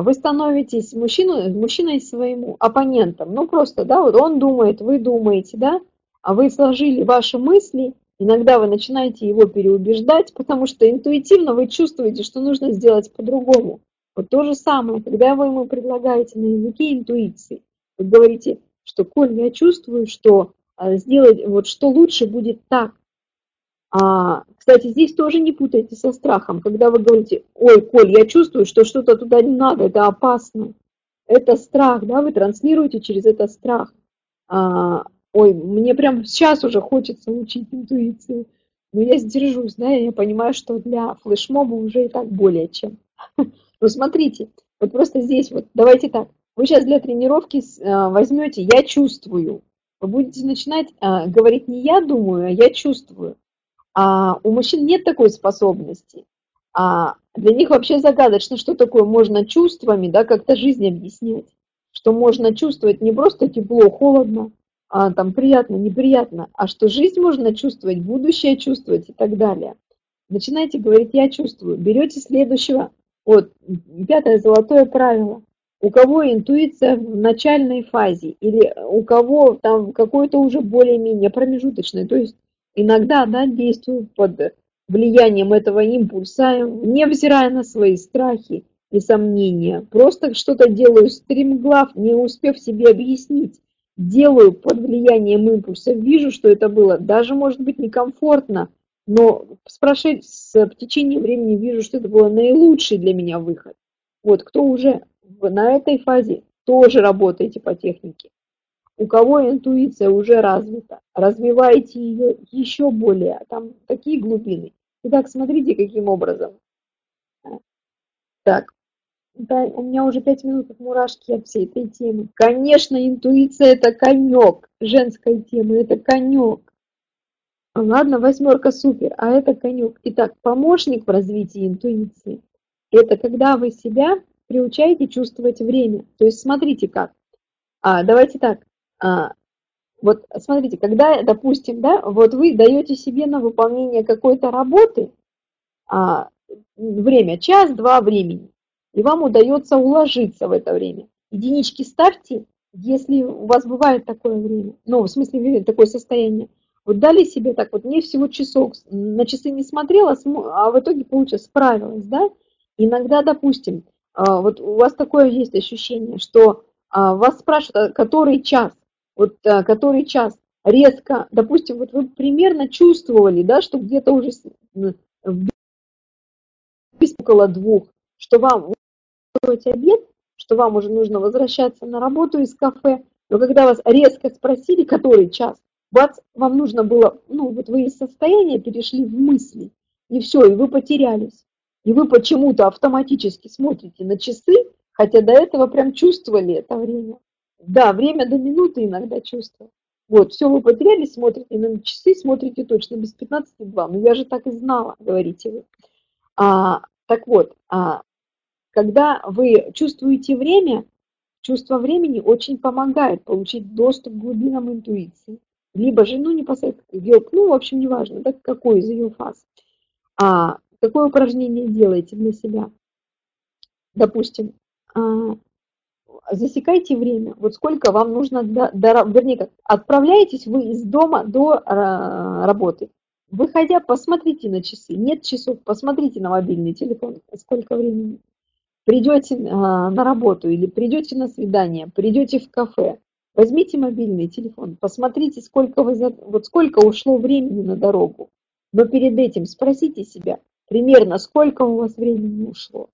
вы становитесь мужчиной, мужчиной своему оппонентом. Ну просто, да, вот он думает, вы думаете, да, а вы сложили ваши мысли, иногда вы начинаете его переубеждать, потому что интуитивно вы чувствуете, что нужно сделать по-другому. Вот то же самое, когда вы ему предлагаете на языке интуиции, вы говорите, что, Коль, я чувствую, что а, сделать, вот что лучше будет так, а, кстати, здесь тоже не путайте со страхом. Когда вы говорите, ой, Коль, я чувствую, что что-то туда не надо, это опасно. Это страх, да, вы транслируете через это страх. А, ой, мне прям сейчас уже хочется учить интуицию. Но я сдержусь, да, я понимаю, что для флешмоба уже и так более чем. Но смотрите, вот просто здесь вот, давайте так. Вы сейчас для тренировки а, возьмете «я чувствую». Вы будете начинать а, говорить не «я думаю», а «я чувствую». А у мужчин нет такой способности. А для них вообще загадочно, что такое можно чувствами, да, как-то жизнь объяснять. Что можно чувствовать не просто тепло, холодно, а там приятно, неприятно, а что жизнь можно чувствовать, будущее чувствовать и так далее. Начинайте говорить «я чувствую». Берете следующего, вот, пятое золотое правило. У кого интуиция в начальной фазе или у кого там какой-то уже более-менее промежуточный, то есть иногда да, действую под влиянием этого импульса, невзирая на свои страхи, и сомнения. Просто что-то делаю стримглав, не успев себе объяснить. Делаю под влиянием импульса, вижу, что это было. Даже, может быть, некомфортно, но с, с течением времени вижу, что это было наилучший для меня выход. Вот, кто уже на этой фазе, тоже работаете по технике. У кого интуиция уже развита, развивайте ее еще более, там такие глубины. Итак, смотрите, каким образом. Так, да, у меня уже пять минут от мурашки от всей этой темы. Конечно, интуиция это конек. Женской темы это конек. Ладно, восьмерка супер, а это конек. Итак, помощник в развитии интуиции. Это когда вы себя приучаете чувствовать время. То есть смотрите как. А, давайте так. А, вот смотрите, когда, допустим, да, вот вы даете себе на выполнение какой-то работы а, время, час-два времени и вам удается уложиться в это время. Единички ставьте, если у вас бывает такое время, ну, в смысле, такое состояние. Вот дали себе так вот, мне всего часок, на часы не смотрела, а в итоге получилось, справилась, да? Иногда, допустим, а, вот у вас такое есть ощущение, что а, вас спрашивают, который час, вот который час, резко, допустим, вот вы примерно чувствовали, да, что где-то уже около двух, что вам обед, что вам уже нужно возвращаться на работу из кафе, но когда вас резко спросили, который час, бац, вам нужно было, ну вот вы из состояния перешли в мысли, и все, и вы потерялись. И вы почему-то автоматически смотрите на часы, хотя до этого прям чувствовали это время. Да, время до минуты иногда чувствую. Вот, все, вы потерялись, смотрите на часы, смотрите точно без 15,2. Ну, я же так и знала, говорите вы. А, так вот, а, когда вы чувствуете время, чувство времени очень помогает получить доступ к глубинам интуиции. Либо же, ну, непосредственно, ну, в общем, неважно, да, какой из ее фаз. А, какое упражнение делаете для себя? Допустим, а, засекайте время, вот сколько вам нужно, до, до, вернее, как, отправляетесь вы из дома до а, работы. Выходя, посмотрите на часы. Нет часов, посмотрите на мобильный телефон, сколько времени придете а, на работу или придете на свидание, придете в кафе, возьмите мобильный телефон, посмотрите, сколько, вы, вот сколько ушло времени на дорогу. Но перед этим спросите себя, примерно сколько у вас времени ушло.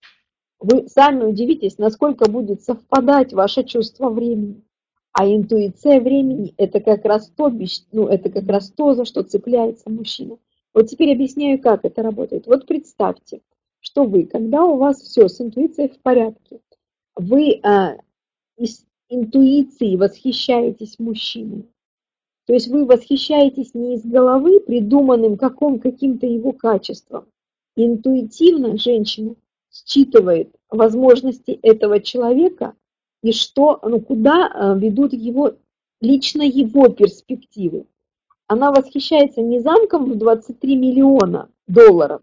Вы сами удивитесь, насколько будет совпадать ваше чувство времени. А интуиция времени – это как раз то, ну, это как раз то, за что цепляется мужчина. Вот теперь объясняю, как это работает. Вот представьте, что вы, когда у вас все с интуицией в порядке, вы а, из интуиции восхищаетесь мужчиной. То есть вы восхищаетесь не из головы придуманным каком, каким-то его качеством. Интуитивно женщина считывает возможности этого человека и что, ну, куда а, ведут его, лично его перспективы. Она восхищается не замком в 23 миллиона долларов,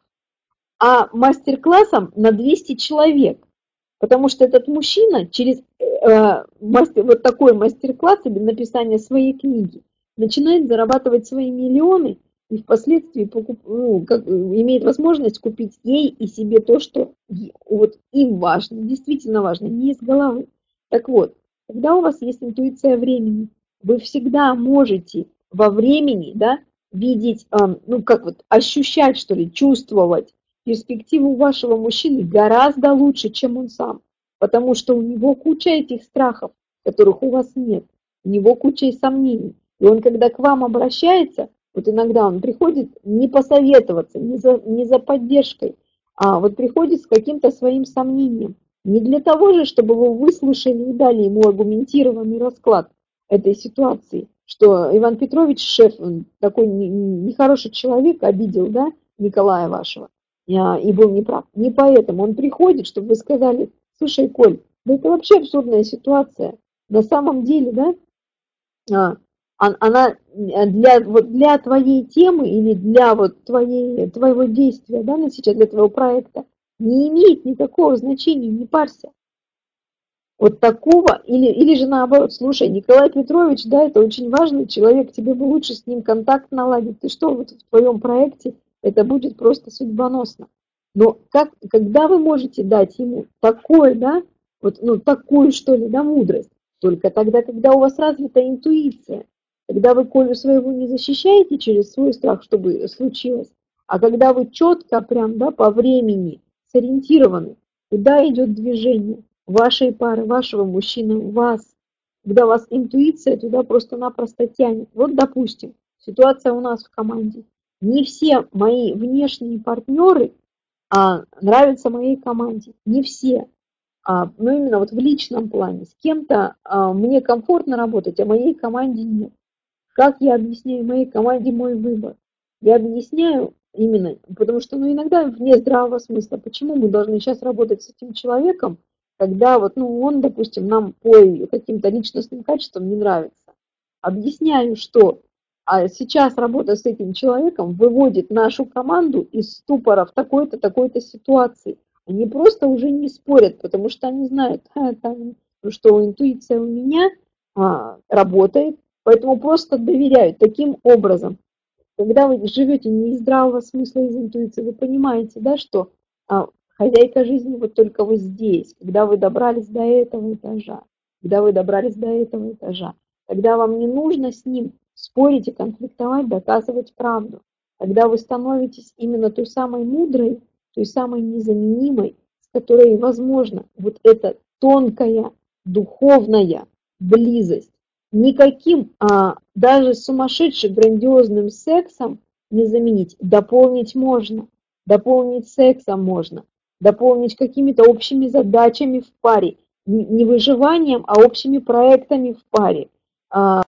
а мастер-классом на 200 человек. Потому что этот мужчина через э, мастер, вот такой мастер-класс или написание своей книги начинает зарабатывать свои миллионы и впоследствии покуп, ну, как, имеет возможность купить ей и себе то, что вот им важно, действительно важно, не из головы. Так вот, когда у вас есть интуиция времени, вы всегда можете во времени да, видеть, ну как вот ощущать, что ли, чувствовать перспективу вашего мужчины гораздо лучше, чем он сам, потому что у него куча этих страхов, которых у вас нет, у него куча сомнений. И он, когда к вам обращается, вот иногда он приходит не посоветоваться, не за, не за поддержкой, а вот приходит с каким-то своим сомнением. Не для того же, чтобы вы выслушали и дали ему аргументированный расклад этой ситуации, что Иван Петрович, шеф, он такой нехороший человек, обидел, да, Николая вашего, и был неправ. Не поэтому он приходит, чтобы вы сказали, слушай, Коль, да это вообще абсурдная ситуация. На самом деле, да, а, она для, вот для твоей темы или для вот твоей, твоего действия, да, на сейчас для твоего проекта не имеет никакого значения, не парься. Вот такого, или, или же наоборот, слушай, Николай Петрович, да, это очень важный человек, тебе бы лучше с ним контакт наладить. Ты что, вот в твоем проекте это будет просто судьбоносно. Но как, когда вы можете дать ему такое, да, вот, ну, такую, что ли, да, мудрость? Только тогда, когда у вас развита интуиция, когда вы Колю своего не защищаете через свой страх, чтобы случилось, а когда вы четко прям, да, по времени сориентированы, куда идет движение вашей пары, вашего мужчины, вас, когда вас интуиция туда просто-напросто тянет. Вот, допустим, ситуация у нас в команде. Не все мои внешние партнеры а, нравятся моей команде. Не все. А, но именно вот в личном плане. С кем-то а, мне комфортно работать, а моей команде нет. Как я объясняю моей команде мой выбор? Я объясняю именно, потому что ну, иногда вне здравого смысла, почему мы должны сейчас работать с этим человеком, когда вот, ну, он, допустим, нам по каким-то личностным качествам не нравится. Объясняю, что а сейчас работа с этим человеком выводит нашу команду из ступора в такой-то, такой-то ситуации. Они просто уже не спорят, потому что они знают, ну что интуиция у меня а, работает, поэтому просто доверяют. Таким образом, когда вы живете не из здравого смысла, из интуиции, вы понимаете, да, что а, Хозяйка жизни вот только вот здесь, когда вы добрались до этого этажа, когда вы добрались до этого этажа, когда вам не нужно с ним спорить и конфликтовать, доказывать правду, когда вы становитесь именно той самой мудрой, той самой незаменимой, с которой возможно вот эта тонкая духовная близость. Никаким а, даже сумасшедшим грандиозным сексом не заменить. Дополнить можно, дополнить сексом можно, дополнить какими-то общими задачами в паре, не выживанием, а общими проектами в паре, а,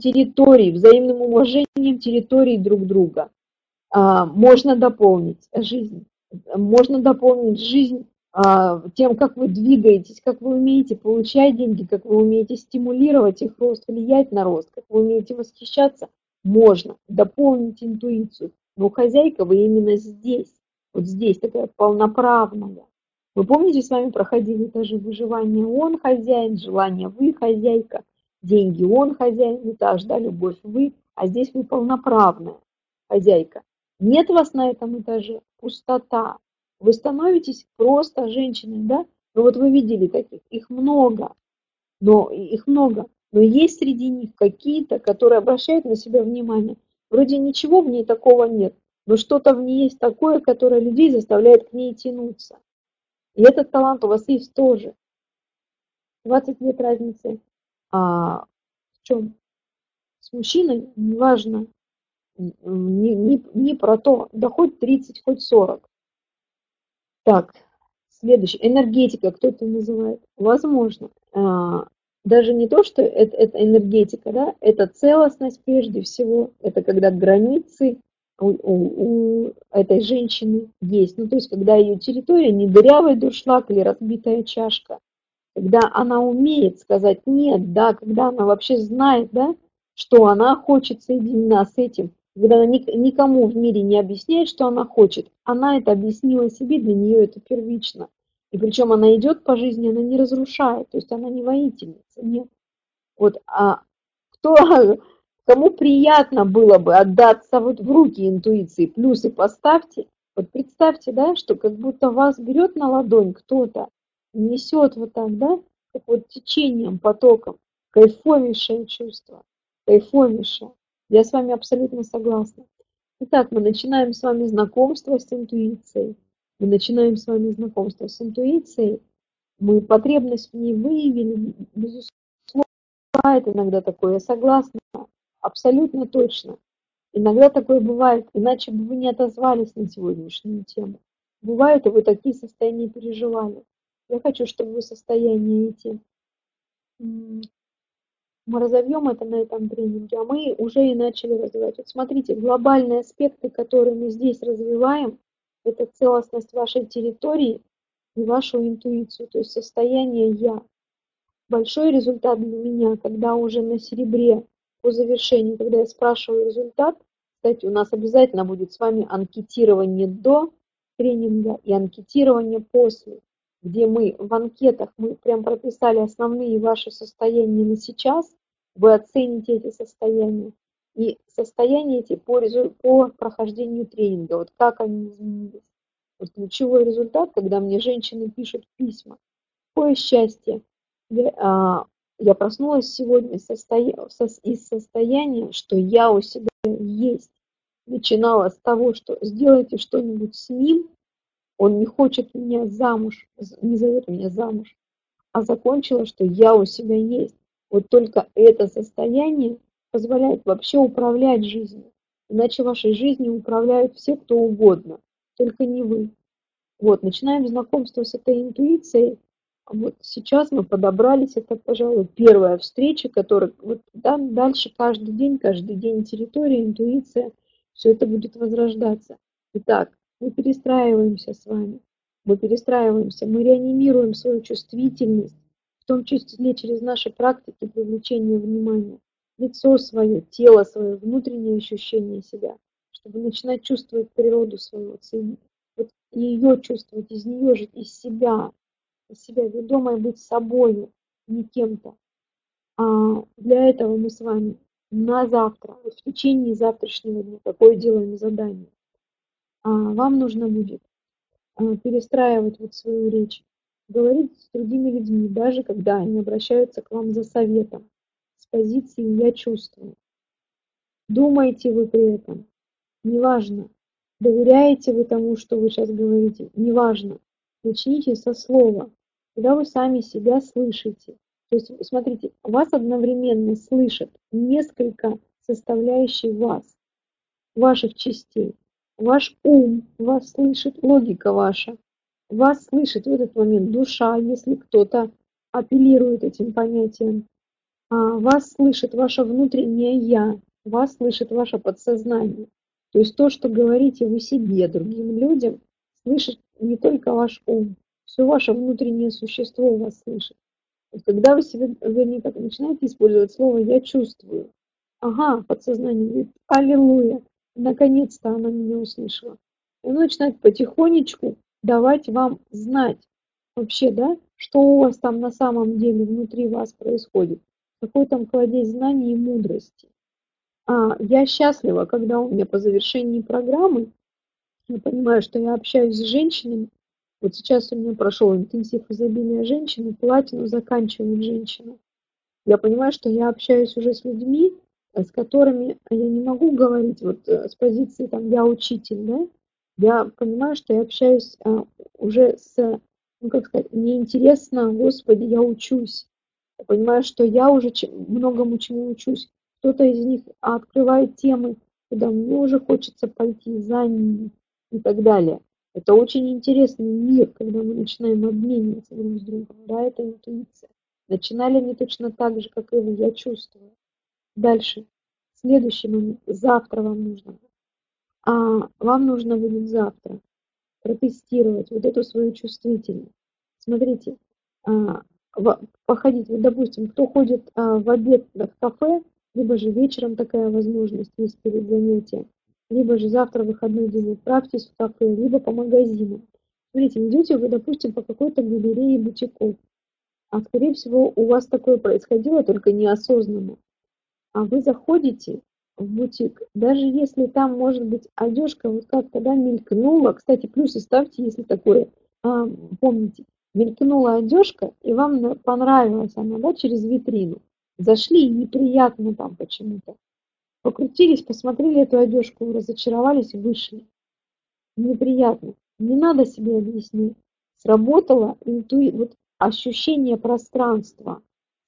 территории, взаимным уважением территории друг друга. А, можно дополнить жизнь. Можно дополнить жизнь тем, как вы двигаетесь, как вы умеете получать деньги, как вы умеете стимулировать их рост, влиять на рост, как вы умеете восхищаться. Можно дополнить интуицию. Но хозяйка вы именно здесь вот здесь такая полноправная. Вы помните, с вами проходили этажи выживания он хозяин, желание вы хозяйка, деньги он хозяин, этаж, да, любовь вы, а здесь вы полноправная хозяйка. Нет вас на этом этаже, пустота. Вы становитесь просто женщиной, да? Ну вот вы видели таких, их много, но их много. Но есть среди них какие-то, которые обращают на себя внимание. Вроде ничего в ней такого нет, но что-то в ней есть такое, которое людей заставляет к ней тянуться. И этот талант у вас есть тоже. 20 лет разницы. А в чем? С мужчиной неважно, не, не, не про то, да хоть 30, хоть 40. Так, следующий. Энергетика, кто это называет? Возможно. А, даже не то, что это, это энергетика, да, это целостность прежде всего, это когда границы у, у, у этой женщины есть. Ну, то есть, когда ее территория не дырявый дуршлаг или разбитая чашка, когда она умеет сказать нет, да, когда она вообще знает, да, что она хочет соединена с этим, когда она никому в мире не объясняет, что она хочет, она это объяснила себе, для нее это первично. И причем она идет по жизни, она не разрушает, то есть она не воительница, нет. Вот, а кто Кому приятно было бы отдаться вот в руки интуиции, плюсы поставьте. Вот представьте, да, что как будто вас берет на ладонь кто-то, несет вот так, да, как вот течением, потоком. Кайфовейшее чувство, кайфовейшее. Я с вами абсолютно согласна. Итак, мы начинаем с вами знакомство с интуицией. Мы начинаем с вами знакомство с интуицией. Мы потребность в ней выявили, безусловно, бывает иногда такое, я согласна. Абсолютно точно. Иногда такое бывает, иначе бы вы не отозвались на сегодняшнюю тему. Бывает, и вы такие состояния переживали. Я хочу, чтобы вы состояние эти... Мы разовьем это на этом тренинге, а мы уже и начали развивать. Вот смотрите, глобальные аспекты, которые мы здесь развиваем, это целостность вашей территории и вашу интуицию, то есть состояние «я». Большой результат для меня, когда уже на серебре по завершению, когда я спрашиваю результат, кстати, у нас обязательно будет с вами анкетирование до тренинга и анкетирование после, где мы в анкетах, мы прям прописали основные ваши состояния на сейчас, вы оцените эти состояния, и состояния эти по, по прохождению тренинга, вот как они изменились. Вот ключевой результат, когда мне женщины пишут письма. Какое счастье! Я, а, я проснулась сегодня состоя... из состояния, что я у себя есть. Начинала с того, что сделайте что-нибудь с ним, он не хочет меня замуж, не зовет меня замуж, а закончила, что я у себя есть. Вот только это состояние позволяет вообще управлять жизнью. Иначе вашей жизнью управляют все, кто угодно, только не вы. Вот, начинаем знакомство с этой интуицией. Вот сейчас мы подобрались, это, пожалуй, первая встреча, которая вот да, дальше каждый день, каждый день территория, интуиция, все это будет возрождаться. Итак, мы перестраиваемся с вами, мы перестраиваемся, мы реанимируем свою чувствительность, в том числе через наши практики привлечения внимания, лицо свое, тело свое, внутреннее ощущение себя, чтобы начинать чувствовать природу свою, ценить. Вот ее чувствовать, из нее жить, из себя, из себя ведомой быть собою, не кем-то. А для этого мы с вами на завтра, в течение завтрашнего дня, какое делаем задание. А, вам нужно будет а, перестраивать вот свою речь, говорить с другими людьми, даже когда они обращаются к вам за советом, с позиции «я чувствую». Думаете вы при этом, неважно, доверяете вы тому, что вы сейчас говорите, неважно, начните со слова, когда вы сами себя слышите. То есть, смотрите, вас одновременно слышат несколько составляющих вас, ваших частей. Ваш ум вас слышит, логика ваша. Вас слышит в этот момент душа, если кто-то апеллирует этим понятием. А вас слышит ваше внутреннее «я», вас слышит ваше подсознание. То есть то, что говорите вы себе, другим людям, слышит не только ваш ум, все ваше внутреннее существо вас слышит. Вот когда вы себе, вернее, как начинаете использовать слово «я чувствую», ага, подсознание говорит «Аллилуйя», Наконец-то она меня услышала. И он начинает потихонечку давать вам знать вообще, да, что у вас там на самом деле внутри вас происходит. Какой там кладезь знаний и мудрости. А, я счастлива, когда у меня по завершении программы, я понимаю, что я общаюсь с женщинами. Вот сейчас у меня прошел интенсив изобилия женщин, и платину заканчивает женщина. Я понимаю, что я общаюсь уже с людьми, с которыми я не могу говорить вот э, с позиции там я учитель, да, я понимаю, что я общаюсь а, уже с, ну как сказать, мне интересно, Господи, я учусь. Я понимаю, что я уже чем, многому чему учусь. Кто-то из них открывает темы, куда мне уже хочется пойти за ними и так далее. Это очень интересный мир, когда мы начинаем обмениваться друг с другом. Да, это интуиция. Начинали они точно так же, как и вы, я чувствую. Дальше. Следующий момент. Завтра вам нужно. А вам нужно будет завтра протестировать вот эту свою чувствительность. Смотрите, а, походить, вот, допустим, кто ходит а, в обед в кафе, либо же вечером такая возможность есть перед занятием, либо же завтра выходной день отправьтесь в кафе, либо по магазинам. Смотрите, идете вы, допустим, по какой-то галерее бутиков, а скорее всего у вас такое происходило, только неосознанно вы заходите в бутик, даже если там может быть одежка вот как тогда мелькнула, кстати, плюсы ставьте, если такое, а, помните, мелькнула одежка, и вам понравилась она, да, через витрину. Зашли, и неприятно там почему-то. Покрутились, посмотрели эту одежку, разочаровались, вышли. Неприятно. Не надо себе объяснять. Сработало вот ощущение пространства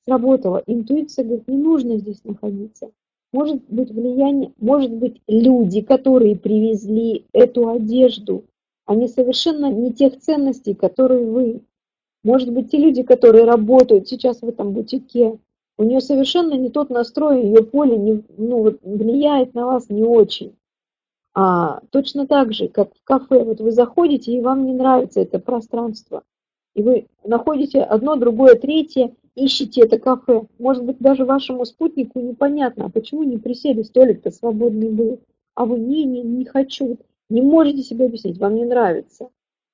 сработало. Интуиция говорит, не нужно здесь находиться. Может быть влияние, может быть люди, которые привезли эту одежду, они совершенно не тех ценностей, которые вы. Может быть, те люди, которые работают сейчас в этом бутике, у нее совершенно не тот настрой, ее поле не, ну, вот, влияет на вас не очень. А, точно так же, как в кафе, вот вы заходите, и вам не нравится это пространство. И вы находите одно, другое, третье, ищете это кафе. Может быть, даже вашему спутнику непонятно, а почему не присели, столик-то свободный был. А вы не, не, не хочу. Не можете себе объяснить, вам не нравится.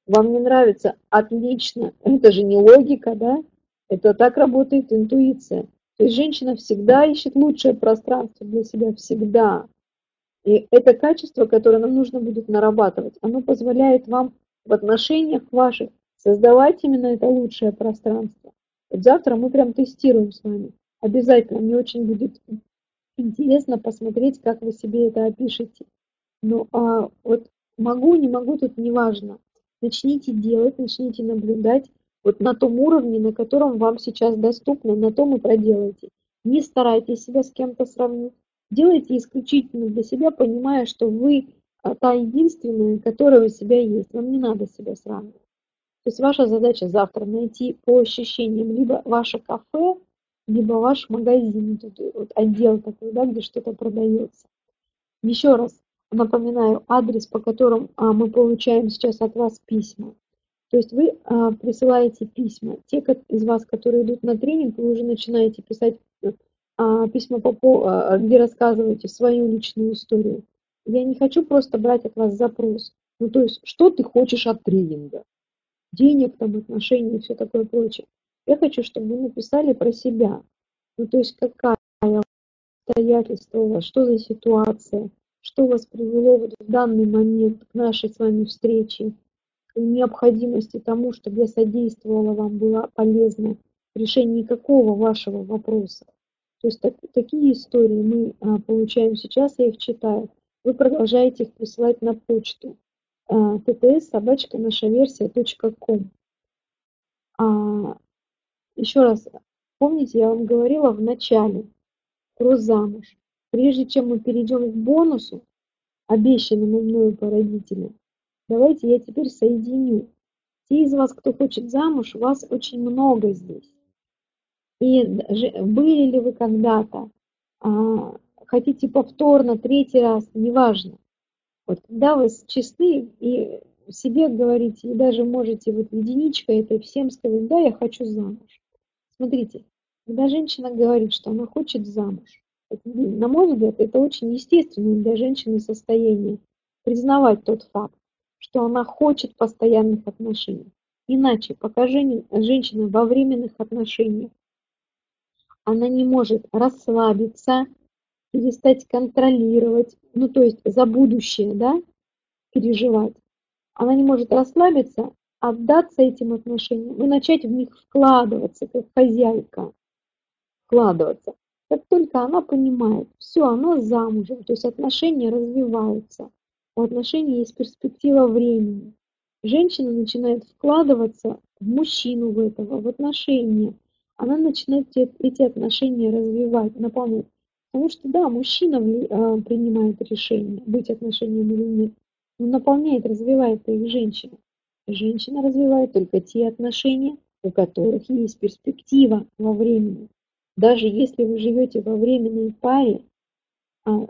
Вам не нравится, отлично. Это же не логика, да? Это так работает интуиция. То есть женщина всегда ищет лучшее пространство для себя, всегда. И это качество, которое нам нужно будет нарабатывать, оно позволяет вам в отношениях ваших создавать именно это лучшее пространство. Завтра мы прям тестируем с вами. Обязательно, мне очень будет интересно посмотреть, как вы себе это опишете. Ну, а вот могу, не могу, тут не важно. Начните делать, начните наблюдать вот на том уровне, на котором вам сейчас доступно, на том и проделайте. Не старайтесь себя с кем-то сравнить. Делайте исключительно для себя, понимая, что вы а, та единственная, которая у себя есть. Вам не надо себя сравнивать. То есть ваша задача завтра найти по ощущениям либо ваше кафе, либо ваш магазин, тут вот отдел такой, да, где что-то продается. Еще раз напоминаю адрес, по которому а, мы получаем сейчас от вас письма. То есть вы а, присылаете письма. Те из вас, которые идут на тренинг, вы уже начинаете писать а, письма, по, а, где рассказываете свою личную историю. Я не хочу просто брать от вас запрос. Ну, то есть, что ты хочешь от тренинга? Денег, там, отношений и все такое прочее. Я хочу, чтобы вы написали про себя. Ну, то есть, какая обстоятельства у вас, что за ситуация, что вас привело вот в данный момент к нашей с вами встрече, к необходимости тому, чтобы я содействовала вам, была полезна в решении какого вашего вопроса. То есть так, такие истории мы а, получаем сейчас, я их читаю. Вы продолжаете их присылать на почту ттс собачка наша версия ком. А, еще раз, помните, я вам говорила в начале про замуж. Прежде чем мы перейдем к бонусу, обещанному мною по родителям, давайте я теперь соединю. Те из вас, кто хочет замуж, вас очень много здесь. И были ли вы когда-то, а, хотите повторно, третий раз, неважно. Вот когда вы чисты и себе говорите, и даже можете вот единичкой этой всем сказать, да, я хочу замуж. Смотрите, когда женщина говорит, что она хочет замуж, на мой взгляд, это очень естественное для женщины состояние признавать тот факт, что она хочет постоянных отношений. Иначе, пока женщина во временных отношениях, она не может расслабиться, перестать контролировать, ну то есть за будущее, да, переживать. Она не может расслабиться, отдаться этим отношениям и начать в них вкладываться, как хозяйка. Вкладываться. Как только она понимает, все, она замужем, то есть отношения развиваются, у отношений есть перспектива времени. Женщина начинает вкладываться в мужчину в этого, в отношения. Она начинает эти отношения развивать, наполнять. Потому что, да, мужчина а, принимает решение, быть отношением или нет. Он наполняет, развивает их женщина. Женщина развивает только те отношения, у которых есть перспектива во времени. Даже если вы живете во временной паре, а,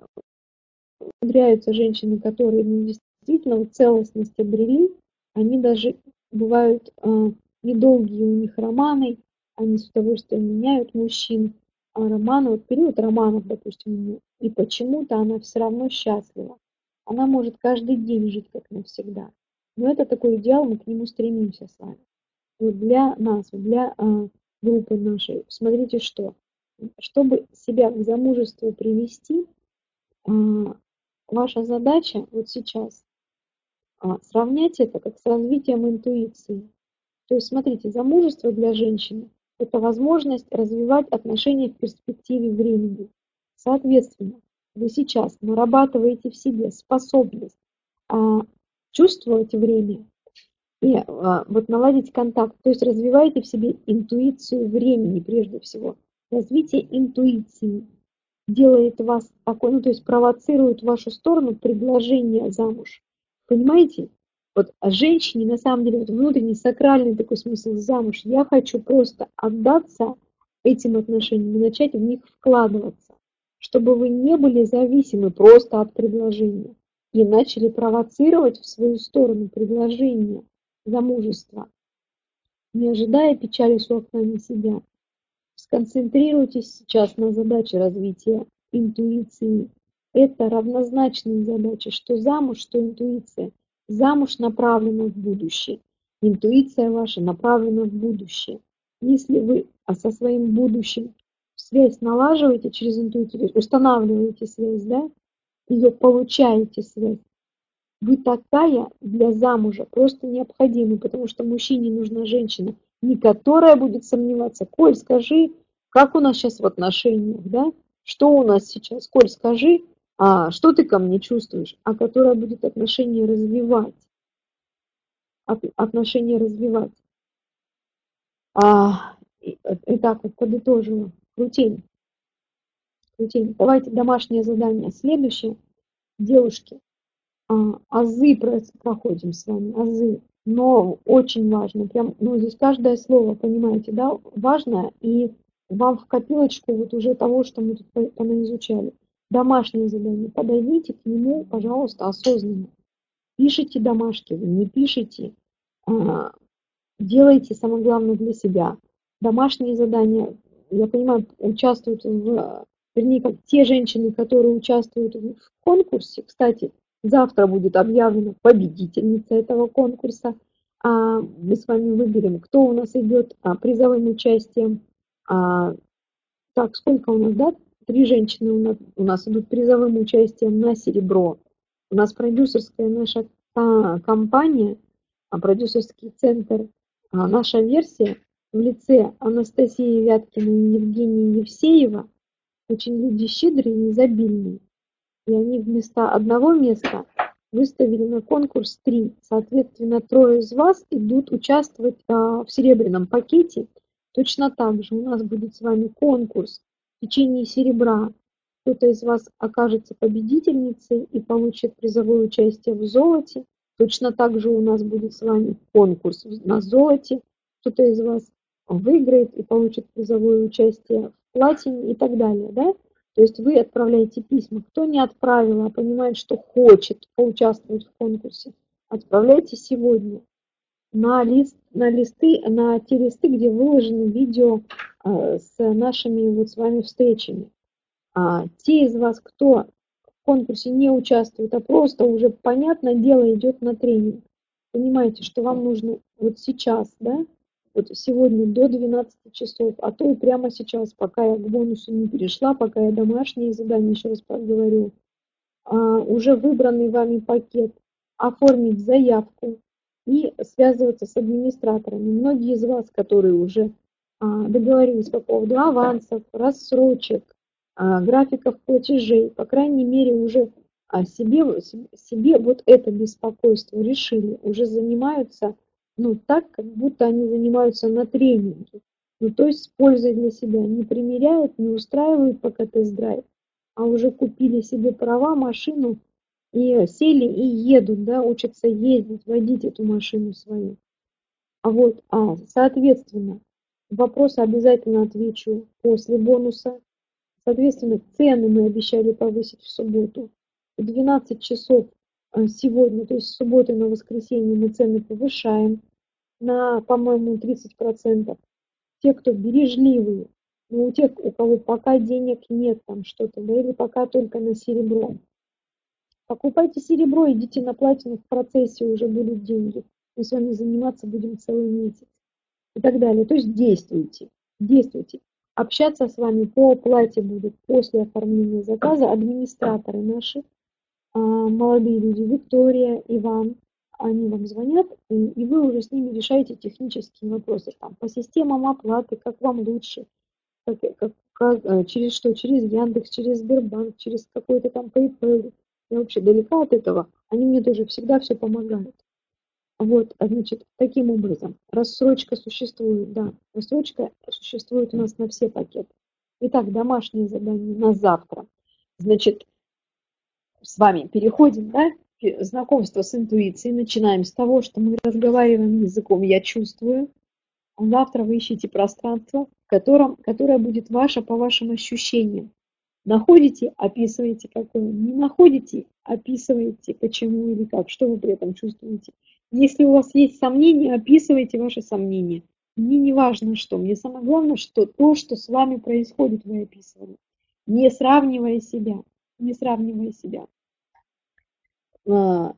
умудряются женщины, которые ну, действительно целостность обрели, они даже бывают а, недолгие у них романы, они с удовольствием меняют мужчин, а романы, вот период романов, допустим, и почему-то она все равно счастлива. Она может каждый день жить как навсегда. Но это такой идеал, мы к нему стремимся с вами. Вот для нас, для а, группы нашей, смотрите что. Чтобы себя к замужеству привести, а, ваша задача вот сейчас а, сравнять это как с развитием интуиции. То есть, смотрите, замужество для женщины – это возможность развивать отношения в перспективе времени. Соответственно, вы сейчас нарабатываете в себе способность а, чувствовать время и а, вот наладить контакт, то есть развиваете в себе интуицию времени прежде всего. Развитие интуиции делает вас такой, ну то есть провоцирует вашу сторону предложение замуж. Понимаете? Вот а женщине на самом деле вот внутренний сакральный такой смысл замуж. Я хочу просто отдаться этим отношениям и начать в них вкладываться, чтобы вы не были зависимы просто от предложения и начали провоцировать в свою сторону предложение замужества, не ожидая печали с окна на себя. Сконцентрируйтесь сейчас на задаче развития интуиции. Это равнозначные задачи, что замуж, что интуиция. Замуж направлена в будущее. Интуиция ваша направлена в будущее. Если вы а со своим будущим связь налаживаете через интуицию, устанавливаете связь, да, ее получаете связь, Вы такая для замужа просто необходима, потому что мужчине нужна женщина, не которая будет сомневаться. Коль, скажи, как у нас сейчас в отношениях, да? Что у нас сейчас? Коль, скажи, а что ты ко мне чувствуешь? А которая будет отношения развивать. Отношения развивать. А, итак, вот подытожила. Крутень. Крутень. Давайте домашнее задание. Следующее. Девушки, а, азы проходим с вами, азы. Но очень важно, прям, ну здесь каждое слово, понимаете, да, важно, и вам в копилочку вот уже того, что мы тут понаизучали. Домашнее задание. Подойдите к нему, пожалуйста, осознанно. Пишите домашки, не пишите, а, делайте самое главное для себя. Домашние задания, я понимаю, участвуют в, вернее, как те женщины, которые участвуют в конкурсе. Кстати, завтра будет объявлена победительница этого конкурса. А мы с вами выберем, кто у нас идет а, призовым участием. Так, сколько у нас, да? Три женщины у нас, у нас идут призовым участием на серебро. У нас продюсерская наша компания, а, продюсерский центр, а, наша версия в лице Анастасии Вяткиной и Евгении Евсеева очень люди щедрые и изобильные. И они вместо одного места выставили на конкурс три. Соответственно, трое из вас идут участвовать а, в серебряном пакете. Точно так же у нас будет с вами конкурс течение серебра. Кто-то из вас окажется победительницей и получит призовое участие в золоте. Точно так же у нас будет с вами конкурс на золоте. Кто-то из вас выиграет и получит призовое участие в платине и так далее. Да? То есть вы отправляете письма. Кто не отправил, а понимает, что хочет поучаствовать в конкурсе, отправляйте сегодня на, лист, на листы, на те листы, где выложены видео с нашими вот с вами встречами. А те из вас, кто в конкурсе не участвует, а просто уже, понятное дело, идет на тренинг, понимаете, что вам нужно вот сейчас, да, вот сегодня до 12 часов, а то и прямо сейчас, пока я к бонусу не перешла, пока я домашние задания, еще раз говорю, а, уже выбранный вами пакет, оформить заявку и связываться с администраторами. Многие из вас, которые уже а, договорились по поводу авансов, рассрочек, а, графиков платежей, по крайней мере, уже себе, себе вот это беспокойство решили, уже занимаются ну, так, как будто они занимаются на тренинге. Ну, то есть с пользой для себя. Не примеряют, не устраивают пока тест-драйв, а уже купили себе права, машину, и сели и едут, да, учатся ездить, водить эту машину свою. А вот, а, соответственно, вопросы обязательно отвечу после бонуса. Соответственно, цены мы обещали повысить в субботу. В 12 часов а, сегодня, то есть с субботы на воскресенье мы цены повышаем на, по-моему, 30%. Те, кто бережливые, но у тех, у кого пока денег нет там что-то, да, или пока только на серебро. Покупайте серебро, идите на платину, в процессе уже будут деньги. Мы с вами заниматься будем целый месяц. И так далее. То есть действуйте, действуйте. Общаться с вами по оплате будут после оформления заказа администраторы наши, а, молодые люди, Виктория, Иван, они вам звонят, и, вы уже с ними решаете технические вопросы там, по системам оплаты, как вам лучше, как, как, как, э, через что, через Яндекс, через Сбербанк, через какой-то там PayPal. Я вообще далека от этого, они мне тоже всегда все помогают. Вот, а значит, таким образом, рассрочка существует, да, рассрочка существует у нас на все пакеты. Итак, домашнее задание на завтра. Значит, с вами переходим, да, знакомство с интуицией. Начинаем с того, что мы разговариваем языком «я чувствую». Завтра вы ищите пространство, котором, которое будет ваше по вашим ощущениям. Находите, описываете какое. Не находите, описываете почему или как, что вы при этом чувствуете. Если у вас есть сомнения, описывайте ваши сомнения. Мне не важно что, мне самое главное, что то, что с вами происходит, вы описывали. Не сравнивая себя, не сравнивая себя. А,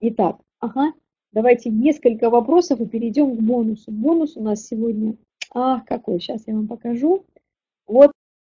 итак, ага, давайте несколько вопросов и перейдем к бонусу. Бонус у нас сегодня, ах, какой, сейчас я вам покажу. Вот